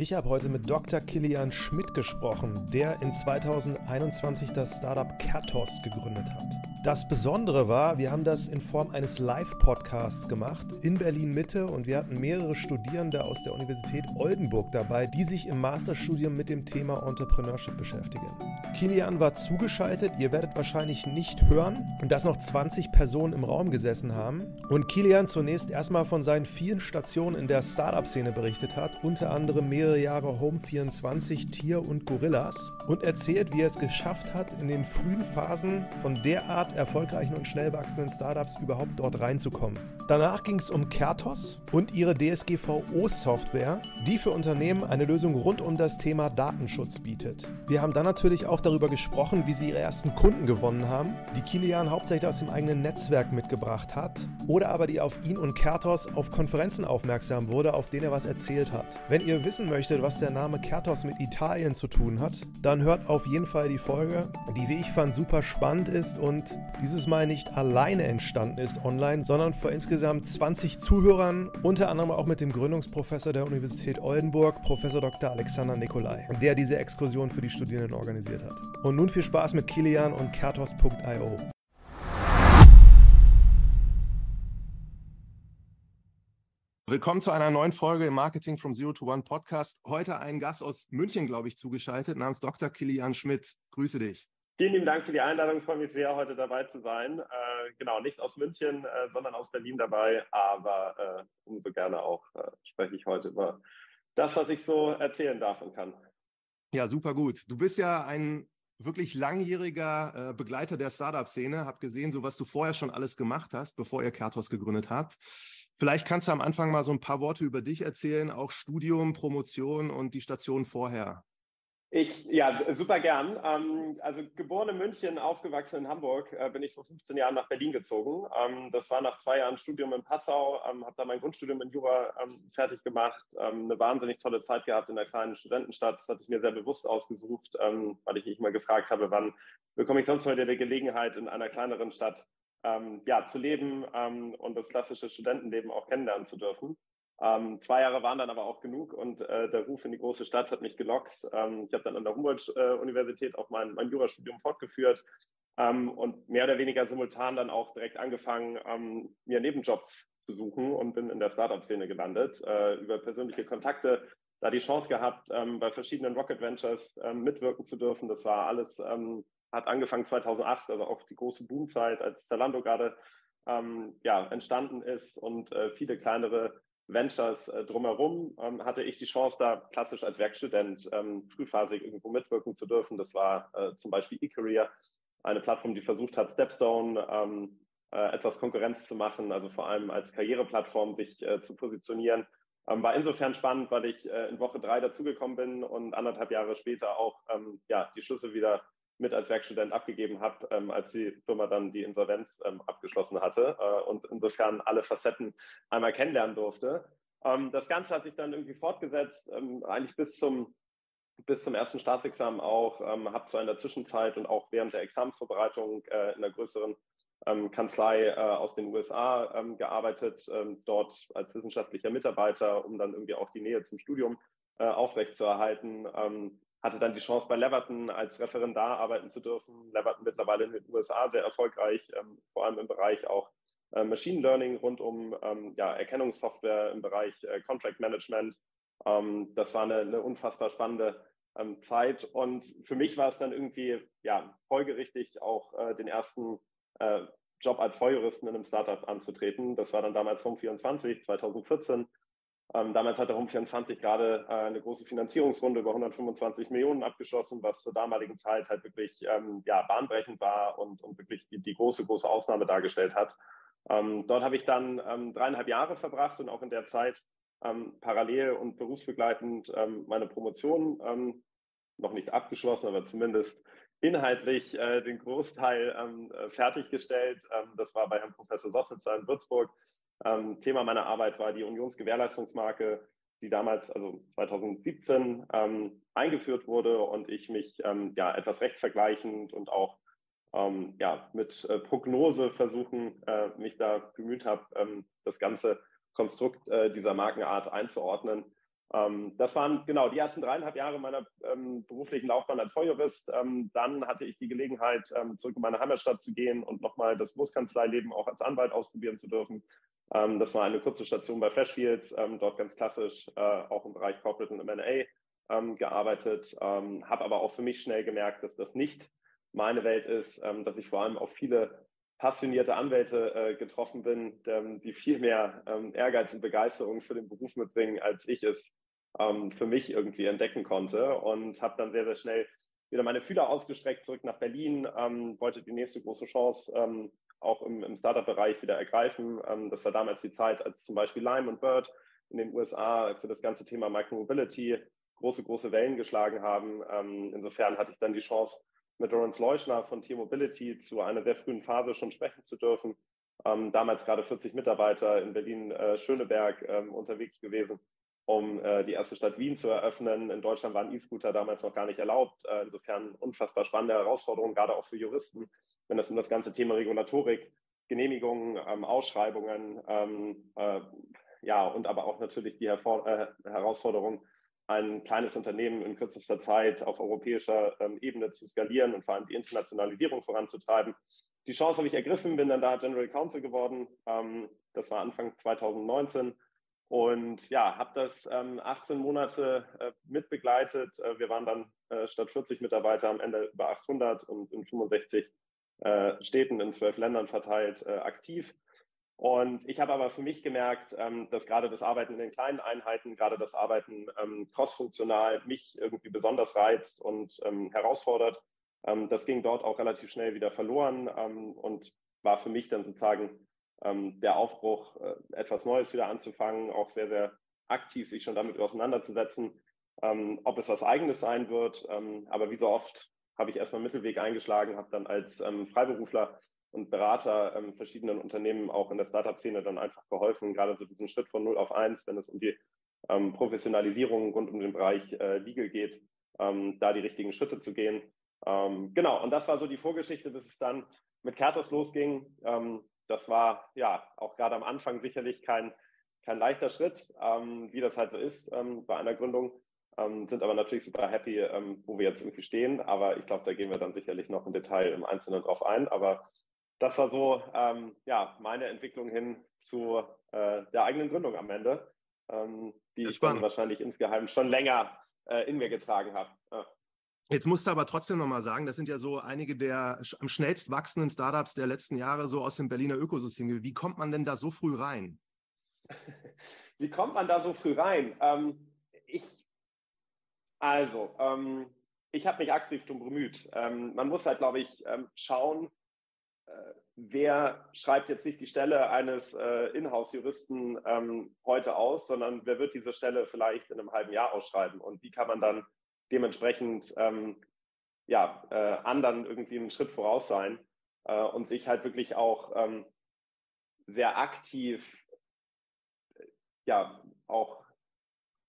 Ich habe heute mit Dr. Kilian Schmidt gesprochen, der in 2021 das Startup Kertos gegründet hat. Das Besondere war, wir haben das in Form eines Live-Podcasts gemacht in Berlin Mitte und wir hatten mehrere Studierende aus der Universität Oldenburg dabei, die sich im Masterstudium mit dem Thema Entrepreneurship beschäftigen. Kilian war zugeschaltet, ihr werdet wahrscheinlich nicht hören, dass noch 20 Personen im Raum gesessen haben und Kilian zunächst erstmal von seinen vielen Stationen in der Startup-Szene berichtet hat, unter anderem mehrere Jahre Home24, Tier und Gorillas und erzählt, wie er es geschafft hat, in den frühen Phasen von derart derart erfolgreichen und schnell wachsenden Startups überhaupt dort reinzukommen. Danach ging es um Kertos und ihre DSGVO-Software, die für Unternehmen eine Lösung rund um das Thema Datenschutz bietet. Wir haben dann natürlich auch darüber gesprochen, wie sie ihre ersten Kunden gewonnen haben, die Kilian hauptsächlich aus dem eigenen Netzwerk mitgebracht hat oder aber die auf ihn und Kertos auf Konferenzen aufmerksam wurde, auf denen er was erzählt hat. Wenn ihr wissen möchtet, was der Name Kertos mit Italien zu tun hat, dann hört auf jeden Fall die Folge, die wie ich fand super spannend ist und dieses Mal nicht alleine entstanden ist online, sondern vor insgesamt 20 Zuhörern, unter anderem auch mit dem Gründungsprofessor der Universität Oldenburg, Professor Dr. Alexander Nikolai, der diese Exkursion für die Studierenden organisiert hat. Und nun viel Spaß mit Kilian und Kertos.io. Willkommen zu einer neuen Folge im Marketing from Zero to One Podcast. Heute ein Gast aus München, glaube ich, zugeschaltet, namens Dr. Kilian Schmidt. Grüße dich. Vielen lieben Dank für die Einladung. Ich freue mich sehr, heute dabei zu sein. Äh, genau, nicht aus München, äh, sondern aus Berlin dabei. Aber äh, umso gerne auch äh, spreche ich heute über das, was ich so erzählen darf und kann. Ja, super gut. Du bist ja ein wirklich langjähriger äh, Begleiter der Startup-Szene. Hab gesehen, so was du vorher schon alles gemacht hast, bevor ihr Kertos gegründet habt. Vielleicht kannst du am Anfang mal so ein paar Worte über dich erzählen, auch Studium, Promotion und die Station vorher. Ich, ja, super gern. Ähm, also geboren in München, aufgewachsen in Hamburg, äh, bin ich vor 15 Jahren nach Berlin gezogen. Ähm, das war nach zwei Jahren Studium in Passau, ähm, habe da mein Grundstudium in Jura ähm, fertig gemacht, eine wahnsinnig tolle Zeit gehabt in der kleinen Studentenstadt. Das hatte ich mir sehr bewusst ausgesucht, weil ich mich immer gefragt habe, wann bekomme ich sonst heute die Gelegenheit, in einer kleineren Stadt ja, zu leben und das klassische Studentenleben auch kennenlernen zu dürfen. Ähm, zwei Jahre waren dann aber auch genug und äh, der Ruf in die große Stadt hat mich gelockt. Ähm, ich habe dann an der Humboldt-Universität auch mein, mein Jurastudium fortgeführt ähm, und mehr oder weniger simultan dann auch direkt angefangen, ähm, mir Nebenjobs zu suchen und bin in der Startup-Szene gelandet. Äh, über persönliche Kontakte da die Chance gehabt, ähm, bei verschiedenen Rocket Ventures ähm, mitwirken zu dürfen. Das war alles, hat angefangen 2008, also auch die große Boomzeit, als Zalando gerade ja, entstanden ist und äh, viele kleinere Ventures äh, drumherum ähm, hatte ich die Chance, da klassisch als Werkstudent ähm, frühphasig irgendwo mitwirken zu dürfen. Das war äh, zum Beispiel eCareer, eine Plattform, die versucht hat, Stepstone ähm, äh, etwas Konkurrenz zu machen, also vor allem als Karriereplattform sich äh, zu positionieren. Ähm, war insofern spannend, weil ich äh, in Woche drei dazugekommen bin und anderthalb Jahre später auch ähm, ja, die Schlüssel wieder mit als Werkstudent abgegeben habe, ähm, als die Firma dann die Insolvenz ähm, abgeschlossen hatte äh, und insofern alle Facetten einmal kennenlernen durfte. Ähm, das Ganze hat sich dann irgendwie fortgesetzt, ähm, eigentlich bis zum, bis zum ersten Staatsexamen auch, ähm, habe zwar in der Zwischenzeit und auch während der Examensvorbereitung äh, in einer größeren ähm, Kanzlei äh, aus den USA gearbeitet, dort als wissenschaftlicher Mitarbeiter, um dann irgendwie auch die Nähe zum Studium äh, aufrechtzuerhalten hatte dann die Chance, bei Leverton als Referendar arbeiten zu dürfen. Leverton mittlerweile in den USA sehr erfolgreich, ähm, vor allem im Bereich auch äh, Machine Learning rund um ähm, ja, Erkennungssoftware im Bereich äh, Contract Management. Ähm, das war eine, eine unfassbar spannende ähm, Zeit und für mich war es dann irgendwie ja, folgerichtig, auch äh, den ersten äh, Job als Volljuristen in einem Startup anzutreten. Das war dann damals Home24 2014 ähm, damals hat der Home24 gerade äh, eine große Finanzierungsrunde über 125 Millionen abgeschlossen, was zur damaligen Zeit halt wirklich ähm, ja, bahnbrechend war und, und wirklich die, die, große, große Ausnahme dargestellt hat. Ähm, dort habe ich dann ähm, dreieinhalb Jahre verbracht und auch in der Zeit ähm, parallel und berufsbegleitend ähm, meine Promotion noch nicht abgeschlossen, aber zumindest inhaltlich äh, den Großteil äh, fertiggestellt. das war bei Herrn Professor Sossitzer in Würzburg ähm, Thema meiner Arbeit war die Unionsgewährleistungsmarke, die damals, also 2017, ähm, eingeführt wurde und ich mich ähm, ja etwas rechtsvergleichend und auch ähm, ja, mit äh, Prognose versuchen, äh, mich da bemüht habe, ähm, das ganze Konstrukt äh, dieser Markenart einzuordnen. Ähm, das waren genau die ersten dreieinhalb Jahre meiner beruflichen Laufbahn als. Ähm, dann hatte ich die Gelegenheit, zurück in meine Heimatstadt zu gehen und nochmal das Großkanzleileben auch als Anwalt ausprobieren zu dürfen. Ähm, das war eine kurze Station bei Freshfields, ähm, dort ganz klassisch äh, auch im Bereich Corporate und M&A gearbeitet, habe aber auch für mich schnell gemerkt, dass das nicht meine Welt ist, dass ich vor allem auf viele passionierte Anwälte äh, getroffen bin, ähm, die viel mehr ähm, Ehrgeiz und Begeisterung für den Beruf mitbringen, als ich es ähm, für mich irgendwie entdecken konnte. Und habe dann sehr, sehr schnell wieder meine Fühler ausgestreckt zurück nach Berlin, ähm, wollte die nächste große Chance ähm, auch im, im Startup-Bereich wieder ergreifen. Ähm, das war damals die Zeit, als zum Beispiel Lime und Bird in den USA für das ganze Thema Micromobility große, große Wellen geschlagen haben. insofern hatte ich dann die Chance, mit Lawrence Leuschner von T-Mobility zu einer sehr frühen Phase schon sprechen zu dürfen. Ähm, damals gerade 40 Mitarbeiter in Berlin-Schöneberg äh, ähm, unterwegs gewesen, um äh, die erste Stadt Wien zu eröffnen. In Deutschland waren E-Scooter damals noch gar nicht erlaubt. Äh, insofern unfassbar spannende Herausforderungen, gerade auch für Juristen, wenn es um das ganze Thema Regulatorik, Genehmigungen, ähm, Ausschreibungen, ähm, äh, ja, und aber auch natürlich die Hervor äh, Herausforderung, ein kleines Unternehmen in kürzester Zeit auf europäischer ähm, Ebene zu skalieren und vor allem die Internationalisierung voranzutreiben. Die Chance habe ich ergriffen, bin dann da General Counsel geworden. Ähm, das war Anfang 2019 und ja, habe das ähm, 18 Monate äh, mitbegleitet. Äh, wir waren dann äh, statt 40 Mitarbeiter am Ende über 800 und in 65 äh, Städten in zwölf Ländern verteilt äh, aktiv und ich habe aber für mich gemerkt, ähm, dass gerade das Arbeiten in den kleinen Einheiten, gerade das Arbeiten ähm, crossfunktional mich irgendwie besonders reizt und ähm, herausfordert. das ging dort auch relativ schnell wieder verloren und war für mich dann sozusagen der Aufbruch, äh, etwas Neues wieder anzufangen, auch sehr, sehr aktiv sich schon damit auseinanderzusetzen, ob es was Eigenes sein wird. aber wie so oft habe ich erstmal Mittelweg eingeschlagen, habe dann als Freiberufler und Berater ähm, verschiedenen Unternehmen auch in der Startup-Szene dann einfach geholfen, gerade so diesen Schritt von 0 auf 1, wenn es um die ähm, Professionalisierung rund um den Bereich äh, Legal geht, ähm, da die richtigen Schritte zu gehen. Ähm, genau, und das war so die Vorgeschichte, bis es dann mit Kertos losging. Ähm, das war ja auch gerade am Anfang sicherlich kein, kein leichter Schritt, ähm, wie das halt so ist bei einer Gründung. sind aber natürlich super happy, wo wir jetzt irgendwie stehen. Aber ich glaube, da gehen wir dann sicherlich noch im Detail im Einzelnen drauf ein. Aber das war so ähm, ja, meine Entwicklung hin zu äh, der eigenen Gründung am Ende, ähm, die ich dann wahrscheinlich insgeheim schon länger äh, in mir getragen habe. Ja. Jetzt musst du aber trotzdem nochmal sagen, das sind ja so einige der am schnellst wachsenden Startups der letzten Jahre so aus dem Berliner Ökosystem. Wie kommt man denn da so früh rein? Wie kommt man da so früh rein? Ähm, ich, also, ähm, ich habe mich aktiv darum bemüht. Ähm, man muss halt, glaube ich, ähm, schauen, äh, wer schreibt jetzt nicht die Stelle eines äh, Inhouse-Juristen ähm, heute aus, sondern wer wird diese Stelle vielleicht in einem halben Jahr ausschreiben und wie kann man dann dementsprechend ähm, ja, äh, anderen irgendwie einen Schritt voraus sein äh, und sich halt wirklich auch ähm, sehr aktiv ja auch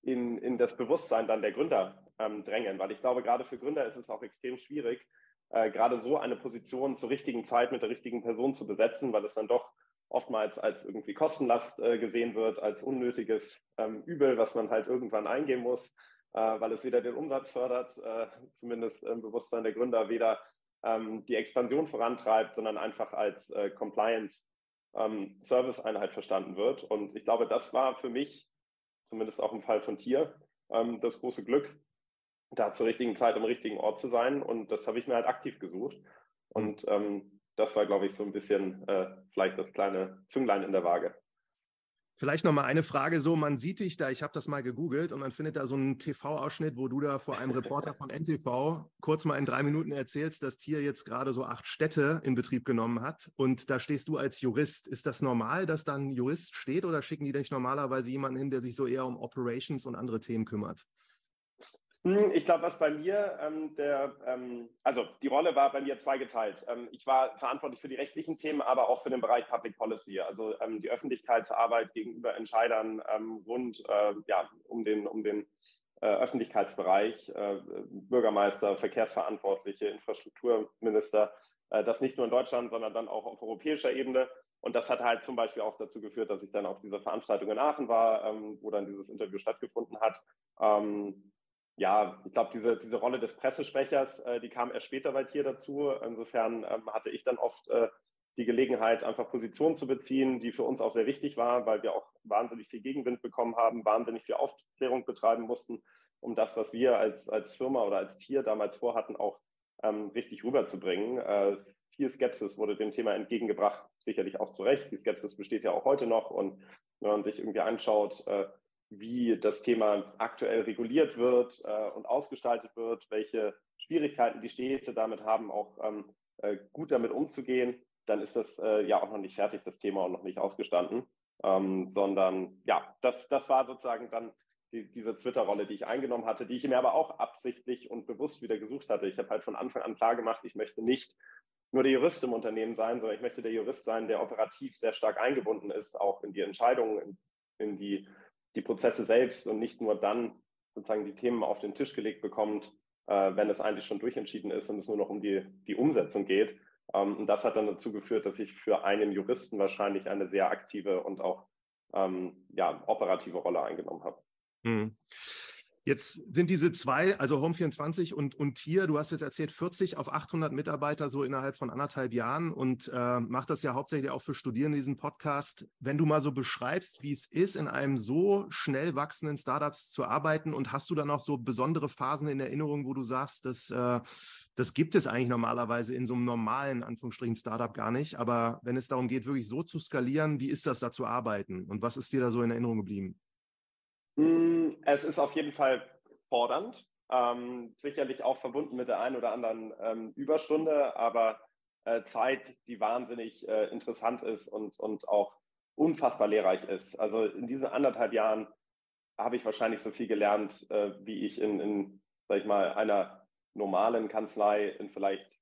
in, in das Bewusstsein dann der Gründer ähm, drängen, weil ich glaube, gerade für Gründer ist es auch extrem schwierig, äh, gerade so eine Position zur richtigen Zeit mit der richtigen Person zu besetzen, weil es dann doch oftmals als irgendwie Kostenlast äh, gesehen wird, als unnötiges ähm, Übel, was man halt irgendwann eingehen muss, weil es weder den Umsatz fördert, äh, zumindest im Bewusstsein der Gründer, weder ähm, die Expansion vorantreibt, sondern einfach als äh, Compliance-Service-Einheit ähm, verstanden wird. Und ich glaube, das war für mich, zumindest auch im Fall von Tier, ähm, das große Glück, da zur richtigen Zeit am richtigen Ort zu sein. Und das habe ich mir halt aktiv gesucht. Und das war, glaube ich, so ein bisschen äh, vielleicht das kleine Zünglein in der Waage. Vielleicht noch mal eine Frage so, man sieht dich da, ich habe das mal gegoogelt und man findet da so einen TV-Ausschnitt, wo du da vor einem Reporter von NTV kurz mal in drei Minuten erzählst, dass Tier jetzt gerade so acht Städte in Betrieb genommen hat und da stehst du als Jurist. Ist das normal, dass dann ein Jurist steht oder schicken die dich normalerweise jemanden hin, der sich so eher um Operations und andere Themen kümmert? Hm, ich glaube, was bei mir, ähm, der, ähm, also die Rolle war bei mir zweigeteilt. Ähm, ich war verantwortlich für die rechtlichen Themen, aber auch für den Bereich Public Policy, also ähm, die Öffentlichkeitsarbeit gegenüber Entscheidern ähm, rund äh, ja, um den, um den äh, Öffentlichkeitsbereich, äh, Bürgermeister, Verkehrsverantwortliche, Infrastrukturminister, äh, das nicht nur in Deutschland, sondern dann auch auf europäischer Ebene. Und das hat halt zum Beispiel auch dazu geführt, dass ich dann auf dieser Veranstaltung in Aachen war, ähm, wo dann dieses Interview stattgefunden hat. Ähm, ja, ich glaube, diese, diese Rolle des Pressesprechers, äh, die kam erst später bei Tier dazu. Insofern ähm, hatte ich dann oft äh, die Gelegenheit, einfach Positionen zu beziehen, die für uns auch sehr wichtig war, weil wir auch wahnsinnig viel Gegenwind bekommen haben, wahnsinnig viel Aufklärung betreiben mussten, um das, was wir als, als Firma oder als Tier damals vorhatten, auch ähm, richtig rüberzubringen. Äh, viel Skepsis wurde dem Thema entgegengebracht, sicherlich auch zu Recht. Die Skepsis besteht ja auch heute noch. Und wenn man sich irgendwie anschaut, äh, wie das Thema aktuell reguliert wird äh, und ausgestaltet wird, welche Schwierigkeiten die Städte damit haben, auch ähm, äh, gut damit umzugehen, dann ist das äh, ja auch noch nicht fertig, das Thema und noch nicht ausgestanden. Ähm, sondern ja, das, das war sozusagen dann die, diese Twitter-Rolle, die ich eingenommen hatte, die ich mir aber auch absichtlich und bewusst wieder gesucht hatte. Ich habe halt von Anfang an klar gemacht, ich möchte nicht nur der Jurist im Unternehmen sein, sondern ich möchte der Jurist sein, der operativ sehr stark eingebunden ist, auch in die Entscheidungen, in, in die, die Prozesse selbst und nicht nur dann sozusagen die Themen auf den Tisch gelegt bekommt, äh, wenn es eigentlich schon durchentschieden ist und es nur noch um die, die Umsetzung geht. Ähm, und das hat dann dazu geführt, dass ich für einen Juristen wahrscheinlich eine sehr aktive und auch ähm, ja, operative Rolle eingenommen habe. Hm. Jetzt sind diese zwei, also Home24 und, und Tier, du hast jetzt erzählt, 40 auf 800 Mitarbeiter so innerhalb von anderthalb Jahren und äh, macht das ja hauptsächlich auch für Studierende, diesen Podcast. Wenn du mal so beschreibst, wie es ist, in einem so schnell wachsenden Startups zu arbeiten und hast du dann auch so besondere Phasen in Erinnerung, wo du sagst, dass äh, das gibt es eigentlich normalerweise in so einem normalen, Anführungsstrichen, Startup gar nicht. Aber wenn es darum geht, wirklich so zu skalieren, wie ist das da zu arbeiten? Und was ist dir da so in Erinnerung geblieben? Hm, es ist auf jeden Fall fordernd, ähm, sicherlich auch verbunden mit der einen oder anderen ähm, Überstunde, aber äh, Zeit, die wahnsinnig äh, interessant ist und, und auch unfassbar lehrreich ist. Also in diesen anderthalb Jahren habe ich wahrscheinlich so viel gelernt, äh, wie ich in, in, sag ich mal, einer normalen Kanzlei in vielleicht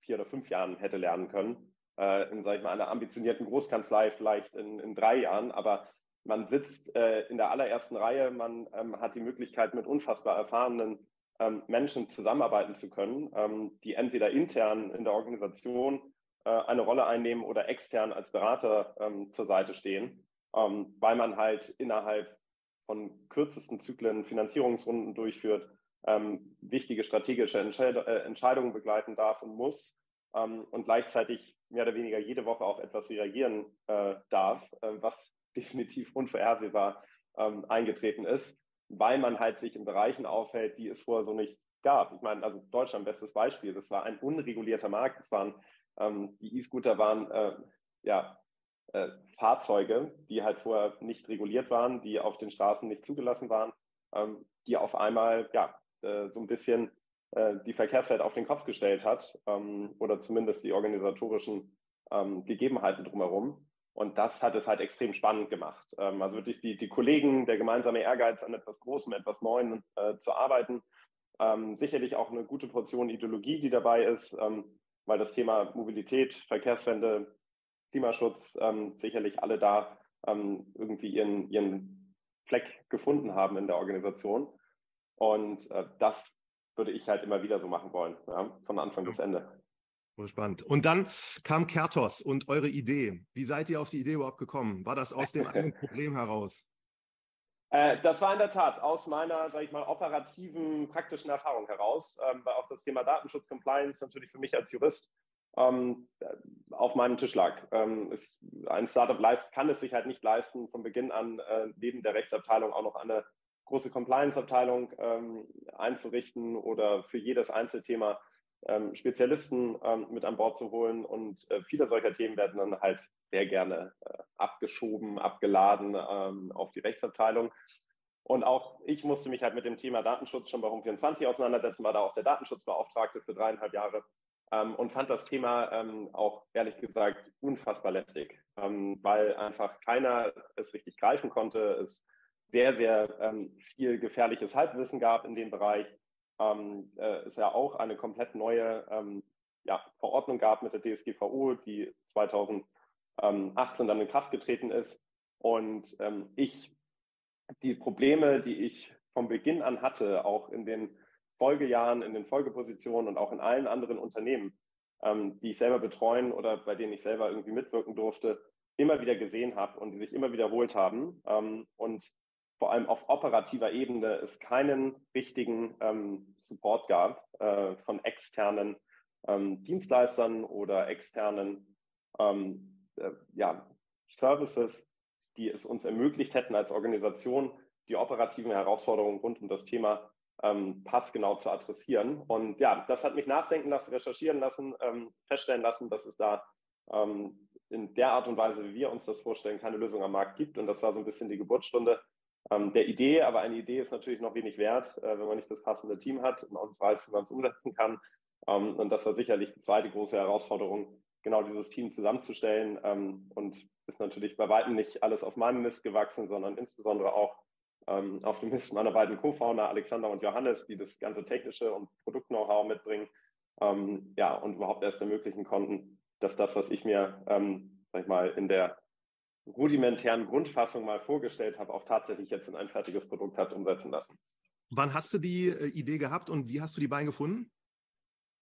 vier oder fünf Jahren hätte lernen können. Äh, in, sag ich mal, einer ambitionierten Großkanzlei vielleicht in, in drei Jahren. Aber man sitzt äh, in der allerersten Reihe, man ähm, hat die Möglichkeit, mit unfassbar erfahrenen ähm, Menschen zusammenarbeiten zu können, ähm, die entweder intern in der Organisation äh, eine Rolle einnehmen oder extern als Berater ähm, zur Seite stehen, ähm, weil man halt innerhalb von kürzesten Zyklen Finanzierungsrunden durchführt, ähm, wichtige strategische Entscheid äh, Entscheidungen begleiten darf und muss und gleichzeitig mehr oder weniger jede Woche auf etwas reagieren äh, darf, äh, was definitiv unvorhersehbar ähm, eingetreten ist, weil man halt sich in Bereichen aufhält, die es vorher so nicht gab. Ich meine, also Deutschland, bestes Beispiel, das war ein unregulierter Markt. Das waren, ähm, die E-Scooter waren äh, ja, äh, Fahrzeuge, die halt vorher nicht reguliert waren, die auf den Straßen nicht zugelassen waren, ähm, die auf einmal ja, äh, so ein bisschen äh, die Verkehrswelt auf den Kopf gestellt hat ähm, oder zumindest die organisatorischen ähm, Gegebenheiten drumherum. Und das hat es halt extrem spannend gemacht. Ähm, also wirklich die, die Kollegen, der gemeinsame Ehrgeiz an etwas Großem, etwas Neuem äh, zu arbeiten. Ähm, sicherlich auch eine gute Portion Ideologie, die dabei ist, ähm, weil das Thema Mobilität, Verkehrswende, Klimaschutz ähm, sicherlich alle da ähm, irgendwie ihren, ihren Fleck gefunden haben in der Organisation. Und äh, das würde ich halt immer wieder so machen wollen, ja, von Anfang bis Ende. Spannend. Und dann kam Kertos und eure Idee. Wie seid ihr auf die Idee überhaupt gekommen? War das aus dem eigenen Problem heraus? Äh, das war in der Tat aus meiner, sage ich mal, operativen, praktischen Erfahrung heraus, ähm, weil auch das Thema Datenschutz, Compliance natürlich für mich als Jurist ähm, auf meinem Tisch lag. Ähm, ist, ein Startup leist, kann es sich halt nicht leisten, von Beginn an äh, neben der Rechtsabteilung auch noch eine große Compliance-Abteilung ähm, einzurichten oder für jedes Einzelthema ähm, Spezialisten ähm, mit an Bord zu holen. Und äh, viele solcher Themen werden dann halt sehr gerne äh, abgeschoben, abgeladen ähm, auf die Rechtsabteilung. Und auch ich musste mich halt mit dem Thema Datenschutz schon bei Home24 auseinandersetzen, war da auch der Datenschutzbeauftragte für dreieinhalb Jahre ähm, und fand das Thema ähm, auch ehrlich gesagt unfassbar lästig, ähm, weil einfach keiner es richtig greifen konnte. Es sehr, sehr viel gefährliches Halbwissen gab in dem Bereich ähm, äh, es ja auch eine komplett neue ähm, ja, Verordnung gab mit der DSGVO, die 2018 dann in Kraft getreten ist. Und ähm, ich die Probleme, die ich von Beginn an hatte, auch in den Folgejahren, in den Folgepositionen und auch in allen anderen Unternehmen, ähm, die ich selber betreuen oder bei denen ich selber irgendwie mitwirken durfte, immer wieder gesehen habe und die sich immer wiederholt haben. Ähm, und vor allem auf operativer Ebene es keinen richtigen ähm, Support gab äh, von externen ähm, Dienstleistern oder externen ähm, äh, ja, Services, die es uns ermöglicht hätten, als Organisation die operativen Herausforderungen rund um das Thema ähm, passgenau zu adressieren. Und ja, das hat mich nachdenken lassen, recherchieren lassen, ähm, feststellen lassen, dass es da ähm, in der Art und Weise, wie wir uns das vorstellen, keine Lösung am Markt gibt. Und das war so ein bisschen die Geburtsstunde ähm, der Idee. Aber eine Idee ist natürlich noch wenig wert, äh, wenn man nicht das passende Team hat und auch nicht weiß, wie man es umsetzen kann. Ähm, und das war sicherlich die zweite große Herausforderung, genau dieses Team zusammenzustellen. Ähm, und ist natürlich bei weitem nicht alles auf meinem Mist gewachsen, sondern insbesondere auch ähm, auf dem Mist meiner beiden Co-Founder Alexander und Johannes, die das ganze technische und Produkt-Know-how mitbringen. Ähm, ja, und überhaupt erst ermöglichen konnten, dass das, was ich mir, ähm, sag ich mal, in der rudimentären Grundfassung mal vorgestellt habe, auch tatsächlich jetzt in ein fertiges Produkt hat umsetzen lassen. Wann hast du die äh, Idee gehabt und wie hast du die beiden gefunden?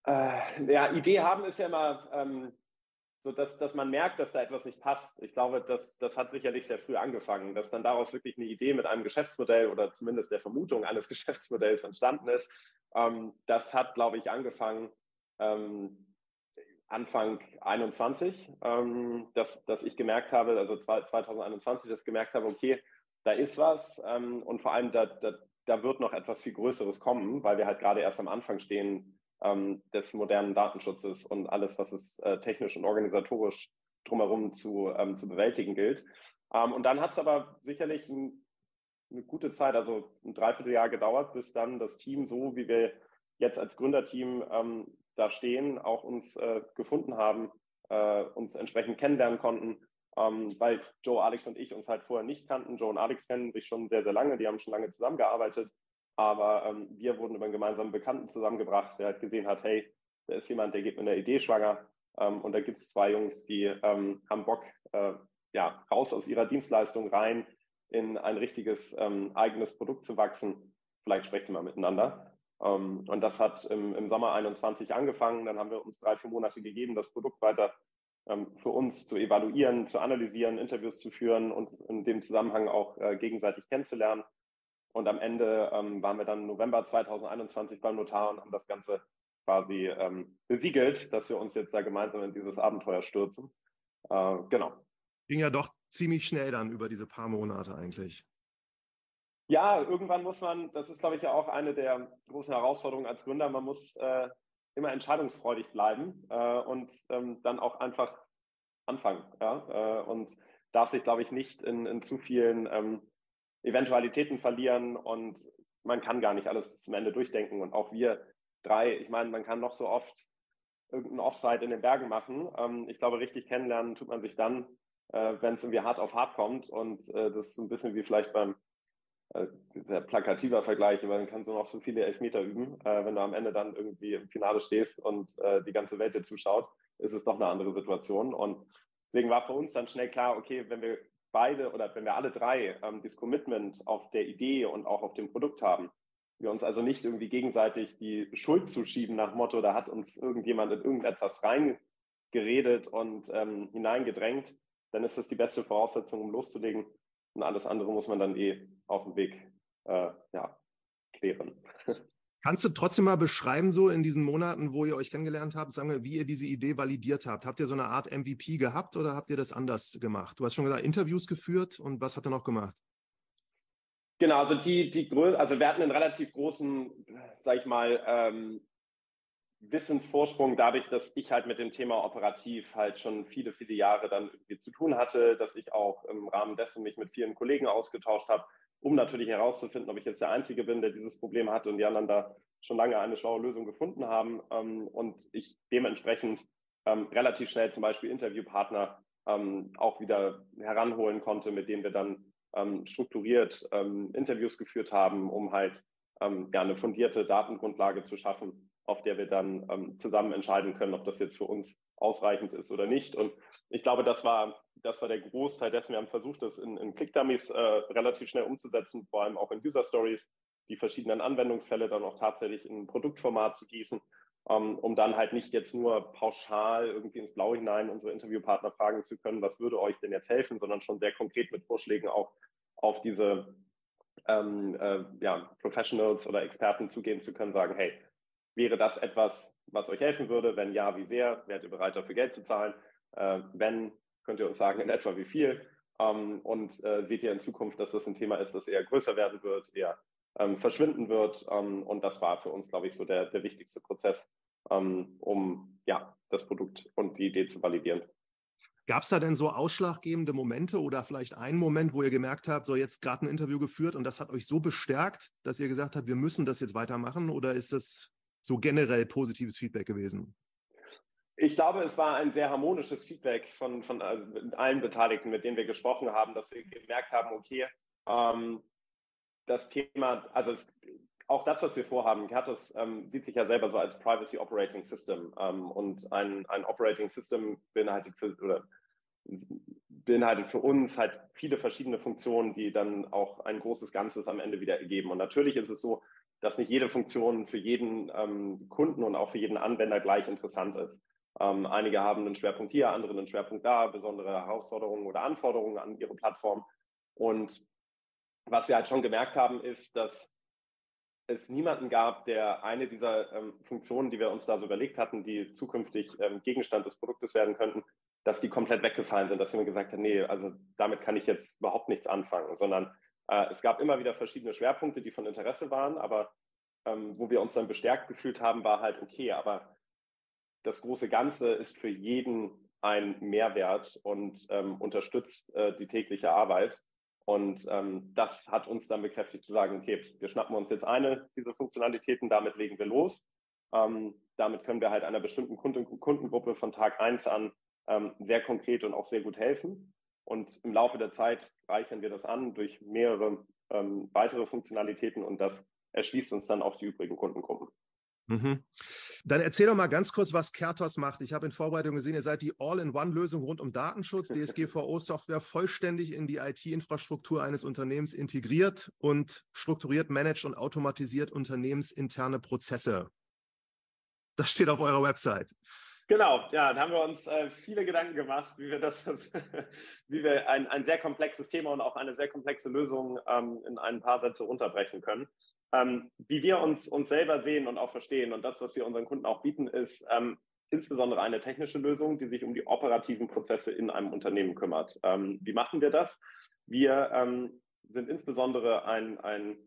Äh, ja, Idee haben ist ja immer ähm, so, dass, dass man merkt, dass da etwas nicht passt. Ich glaube, das, das hat sicherlich sehr früh angefangen, dass dann daraus wirklich eine Idee mit einem Geschäftsmodell oder zumindest der Vermutung eines Geschäftsmodells entstanden ist. Ähm, das hat, glaube ich, angefangen ähm, Anfang 21, ähm, dass, dass ich gemerkt habe, also 2021, dass ich gemerkt habe, okay, da ist was ähm, und vor allem da, da, da wird noch etwas viel Größeres kommen, weil wir halt gerade erst am Anfang stehen ähm, des modernen Datenschutzes und alles, was es äh, technisch und organisatorisch drumherum zu, ähm, zu bewältigen gilt. Ähm, und dann hat es aber sicherlich ein, eine gute Zeit, also ein Dreivierteljahr gedauert, bis dann das Team so, wie wir jetzt als Gründerteam ähm, da stehen, auch uns äh, gefunden haben, äh, uns entsprechend kennenlernen konnten, ähm, weil Joe, Alex und ich uns halt vorher nicht kannten. Joe und Alex kennen sich schon sehr, sehr lange, die haben schon lange zusammengearbeitet, aber ähm, wir wurden über einen gemeinsamen Bekannten zusammengebracht, der halt gesehen hat, hey, da ist jemand, der geht mit einer Idee schwanger ähm, und da gibt es zwei Jungs, die ähm, haben Bock, äh, ja, raus aus ihrer Dienstleistung rein in ein richtiges ähm, eigenes Produkt zu wachsen. Vielleicht sprechen wir miteinander. Ähm, und das hat im, im, Sommer 21 angefangen. Dann haben wir uns drei, vier Monate gegeben, das Produkt weiter ähm, für uns zu evaluieren, zu analysieren, Interviews zu führen und in dem Zusammenhang auch äh, gegenseitig kennenzulernen. Und am Ende ähm, waren wir dann November 2021 beim Notar und haben das Ganze quasi besiegelt, dass wir uns jetzt da gemeinsam in dieses Abenteuer stürzen. Äh, genau. Ging ja doch ziemlich schnell dann über diese paar Monate eigentlich. Ja, irgendwann muss man, das ist, glaube ich, ja auch eine der großen Herausforderungen als Gründer, man muss äh, immer entscheidungsfreudig bleiben äh, und ähm, dann auch einfach anfangen. Ja? Äh, und darf sich, glaube ich, nicht in, in zu vielen ähm, Eventualitäten verlieren und man kann gar nicht alles bis zum Ende durchdenken. Und auch wir drei, ich meine, man kann noch so oft irgendein Offside in den Bergen machen. Ähm, ich glaube, richtig kennenlernen tut man sich dann, äh, wenn es irgendwie hart auf hart kommt. Und äh, das ist so ein bisschen wie vielleicht beim äh, sehr plakativer Vergleich, weil dann kannst du noch so viele Elfmeter üben. Äh, wenn du am Ende dann irgendwie im Finale stehst und äh, die ganze Welt dir zuschaut, ist es doch eine andere Situation. Und deswegen war für uns dann schnell klar, okay, wenn wir beide oder wenn wir alle drei ähm, das Commitment auf der Idee und auch auf dem Produkt haben, wir uns also nicht irgendwie gegenseitig die Schuld zuschieben nach Motto, da hat uns irgendjemand in irgendetwas reingeredet und ähm, hineingedrängt, dann ist das die beste Voraussetzung, um loszulegen. Und alles andere muss man dann eh auf dem Weg äh, ja, klären. Kannst du trotzdem mal beschreiben, so in diesen Monaten, wo ihr euch kennengelernt habt, sagen wir, wie ihr diese Idee validiert habt? Habt ihr so eine Art MVP gehabt oder habt ihr das anders gemacht? Du hast schon gesagt, Interviews geführt und was hat er noch gemacht? Genau, also die, die also wir hatten einen relativ großen, sag ich mal, ähm, Wissensvorsprung dadurch, dass ich halt mit dem Thema operativ halt schon viele, viele Jahre dann irgendwie zu tun hatte, dass ich auch im Rahmen dessen mich mit vielen Kollegen ausgetauscht habe, um natürlich herauszufinden, ob ich jetzt der Einzige bin, der dieses Problem hatte und die anderen da schon lange eine schlaue Lösung gefunden haben. Ähm, und ich dementsprechend ähm, relativ schnell zum Beispiel Interviewpartner ähm, auch wieder heranholen konnte, mit denen wir dann strukturiert Interviews geführt haben, um halt ja, eine fundierte Datengrundlage zu schaffen, auf der wir dann ähm, zusammen entscheiden können, ob das jetzt für uns ausreichend ist oder nicht. Und ich glaube, das war, das war der Großteil dessen. Wir haben versucht, das in, in Click-Dummies äh, relativ schnell umzusetzen, vor allem auch in User-Stories, die verschiedenen Anwendungsfälle dann auch tatsächlich in ein Produktformat zu gießen. ähm, um dann halt nicht jetzt nur pauschal irgendwie ins Blaue hinein unsere Interviewpartner fragen zu können, was würde euch denn jetzt helfen, sondern schon sehr konkret mit Vorschlägen auch auf diese ähm, äh, ja, Professionals oder Experten zugehen zu können, sagen, hey, wäre das etwas, was euch helfen würde? Wenn ja, wie sehr? Wärt ihr bereit, dafür Geld zu zahlen? Äh, wenn, könnt ihr uns sagen, in etwa wie viel? Ähm, und äh, seht ihr in Zukunft, dass das ein Thema ist, das eher größer werden wird, eher ähm, verschwinden wird? Ähm, und das war für uns, glaube ich, so der, der wichtigste Prozess, ähm, um ja, das Produkt und die Idee zu validieren. Gab es da denn so ausschlaggebende Momente oder vielleicht einen Moment, wo ihr gemerkt habt, so jetzt gerade ein Interview geführt und das hat euch so bestärkt, dass ihr gesagt habt, wir müssen das jetzt weitermachen? Oder ist das so generell positives Feedback gewesen? Ich glaube, es war ein sehr harmonisches Feedback von, von äh, allen Beteiligten, mit denen wir gesprochen haben, dass wir gemerkt haben, okay, ähm, das Thema, also es, auch das, was wir vorhaben, Kertos ähm, sieht sich ja selber so als Privacy Operating System ähm, und ein, ein Operating System beinhaltet für, oder beinhaltet für uns halt viele verschiedene Funktionen, die dann auch ein großes Ganzes am Ende wieder ergeben. Und natürlich ist es so, dass nicht jede Funktion für jeden ähm, Kunden und auch für jeden Anwender gleich interessant ist. Ähm, einige haben einen Schwerpunkt hier, andere einen Schwerpunkt da, besondere Herausforderungen oder Anforderungen an ihre Plattform. Und was wir halt schon gemerkt haben, ist, dass es niemanden gab, der eine dieser ähm, Funktionen, die wir uns da so überlegt hatten, die zukünftig ähm, Gegenstand des Produktes werden könnten, dass die komplett weggefallen sind, dass jemand gesagt hat, nee, also damit kann ich jetzt überhaupt nichts anfangen, sondern äh, es gab immer wieder verschiedene Schwerpunkte, die von Interesse waren, aber ähm, wo wir uns dann bestärkt gefühlt haben, war halt okay, aber das große Ganze ist für jeden ein Mehrwert und ähm, unterstützt äh, die tägliche Arbeit. Und ähm, das hat uns dann bekräftigt zu sagen, okay, wir schnappen uns jetzt eine dieser Funktionalitäten, damit legen wir los. Ähm, damit können wir halt einer bestimmten Kunden, Kundengruppe von Tag eins an ähm, sehr konkret und auch sehr gut helfen. Und im Laufe der Zeit reichern wir das an durch mehrere ähm, weitere Funktionalitäten und das erschließt uns dann auch die übrigen Kundengruppen. Mhm. Dann erzähl doch mal ganz kurz, was Kertos macht. Ich habe in Vorbereitung gesehen, ihr seid die All-in-One-Lösung rund um Datenschutz, DSGVO-Software vollständig in die IT-Infrastruktur eines Unternehmens integriert und strukturiert, managt und automatisiert unternehmensinterne Prozesse. Das steht auf eurer Website. Genau, ja, da haben wir uns äh, viele Gedanken gemacht, wie wir das, wie wir ein, ein sehr komplexes Thema und auch eine sehr komplexe Lösung ähm, in ein paar Sätze runterbrechen können. Ähm, wie wir uns, uns selber sehen und auch verstehen und das, was wir unseren Kunden auch bieten, ist ähm, insbesondere eine technische Lösung, die sich um die operativen Prozesse in einem Unternehmen kümmert. Ähm, wie machen wir das? Wir ähm, sind insbesondere ein, ein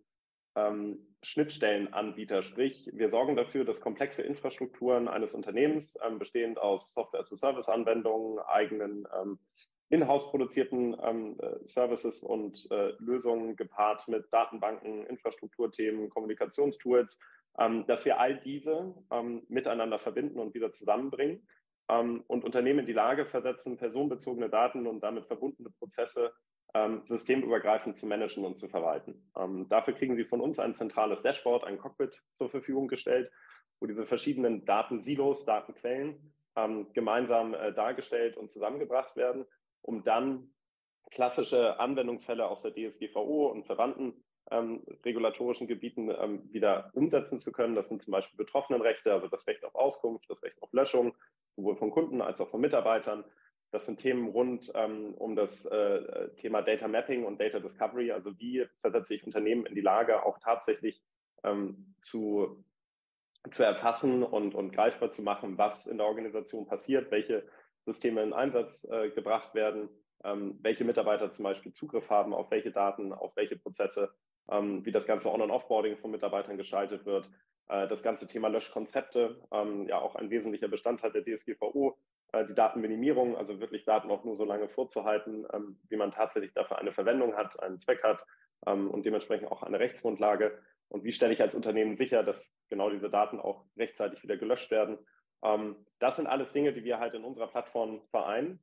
ähm, Schnittstellenanbieter, sprich wir sorgen dafür, dass komplexe Infrastrukturen eines Unternehmens, ähm, bestehend aus Software-as-a-Service-Anwendungen, eigenen ähm, in-house produzierten ähm, äh, Services und äh, Lösungen gepaart mit Datenbanken, Infrastrukturthemen, Kommunikationstools, ähm, dass wir all diese ähm, miteinander verbinden und wieder zusammenbringen ähm, und Unternehmen in die Lage versetzen, personenbezogene Daten und damit verbundene Prozesse ähm, systemübergreifend zu managen und zu verwalten. Ähm, dafür kriegen Sie von uns ein zentrales Dashboard, ein Cockpit zur Verfügung gestellt, wo diese verschiedenen Datensilos, Datenquellen ähm, gemeinsam äh, dargestellt und zusammengebracht werden, um dann klassische Anwendungsfälle aus der DSGVO und verwandten ähm, regulatorischen Gebieten ähm, wieder umsetzen zu können. Das sind zum Beispiel Betroffenenrechte, also das Recht auf Auskunft, das Recht auf Löschung, sowohl von Kunden als auch von Mitarbeitern, das sind Themen rund ähm, um das äh, Thema Data Mapping und Data Discovery. Also wie versetze ich Unternehmen in die Lage, auch tatsächlich ähm, zu, zu erfassen und, und greifbar zu machen, was in der Organisation passiert, welche Systeme in Einsatz äh, gebracht werden, ähm, welche Mitarbeiter zum Beispiel Zugriff haben auf welche Daten, auf welche Prozesse, ähm, wie das ganze On- und Offboarding von Mitarbeitern gestaltet wird. Äh, das ganze Thema Löschkonzepte, ähm, ja auch ein wesentlicher Bestandteil der DSGVO, die Datenminimierung, also wirklich Daten auch nur so lange vorzuhalten, ähm, wie man tatsächlich dafür eine Verwendung hat, einen Zweck hat ähm, und dementsprechend auch eine Rechtsgrundlage. Und wie stelle ich als Unternehmen sicher, dass genau diese Daten auch rechtzeitig wieder gelöscht werden? Ähm, das sind alles Dinge, die wir halt in unserer Plattform vereinen.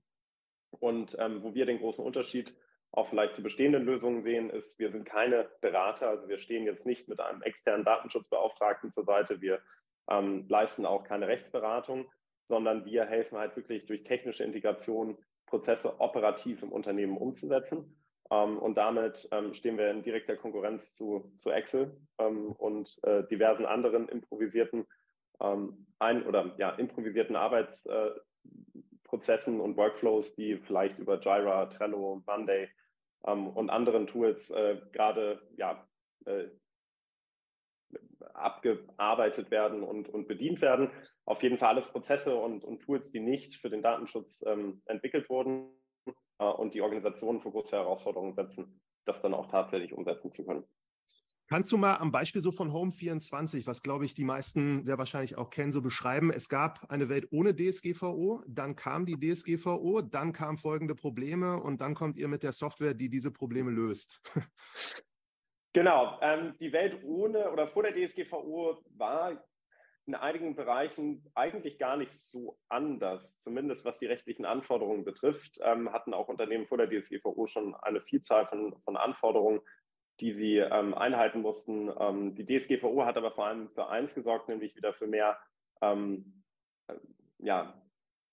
Und wo wir den großen Unterschied auch vielleicht zu bestehenden Lösungen sehen, ist, wir sind keine Berater, also wir stehen jetzt nicht mit einem externen Datenschutzbeauftragten zur Seite, wir ähm, leisten auch keine Rechtsberatung, sondern wir helfen halt wirklich durch technische Integration Prozesse operativ im Unternehmen umzusetzen. Ähm, und damit ähm, stehen wir in direkter Konkurrenz zu, zu Excel ähm, und äh, diversen anderen improvisierten ähm, ein oder ja, improvisierten Arbeitsprozessen äh, und Workflows, die vielleicht über Jira, Trello, Monday ähm, und anderen Tools äh, gerade ja, äh, abgearbeitet werden und, und bedient werden. Auf jeden Fall alles Prozesse und, und Tools, die nicht für den Datenschutz ähm, entwickelt wurden äh, und die Organisationen für große Herausforderungen setzen, das dann auch tatsächlich umsetzen zu können. Kannst du mal am Beispiel so von Home 24, was glaube ich die meisten sehr wahrscheinlich auch kennen, so beschreiben? Es gab eine Welt ohne DSGVO, dann kam die DSGVO, dann kamen folgende Probleme und dann kommt ihr mit der Software, die diese Probleme löst. Genau, ähm, die Welt ohne oder vor der DSGVO war in einigen Bereichen eigentlich gar nicht so anders, zumindest was die rechtlichen Anforderungen betrifft, ähm, hatten auch Unternehmen vor der DSGVO schon eine Vielzahl von, von Anforderungen, die sie ähm, einhalten mussten. Ähm, die DSGVO hat aber vor allem für eins gesorgt, nämlich wieder für mehr ähm, äh, ja,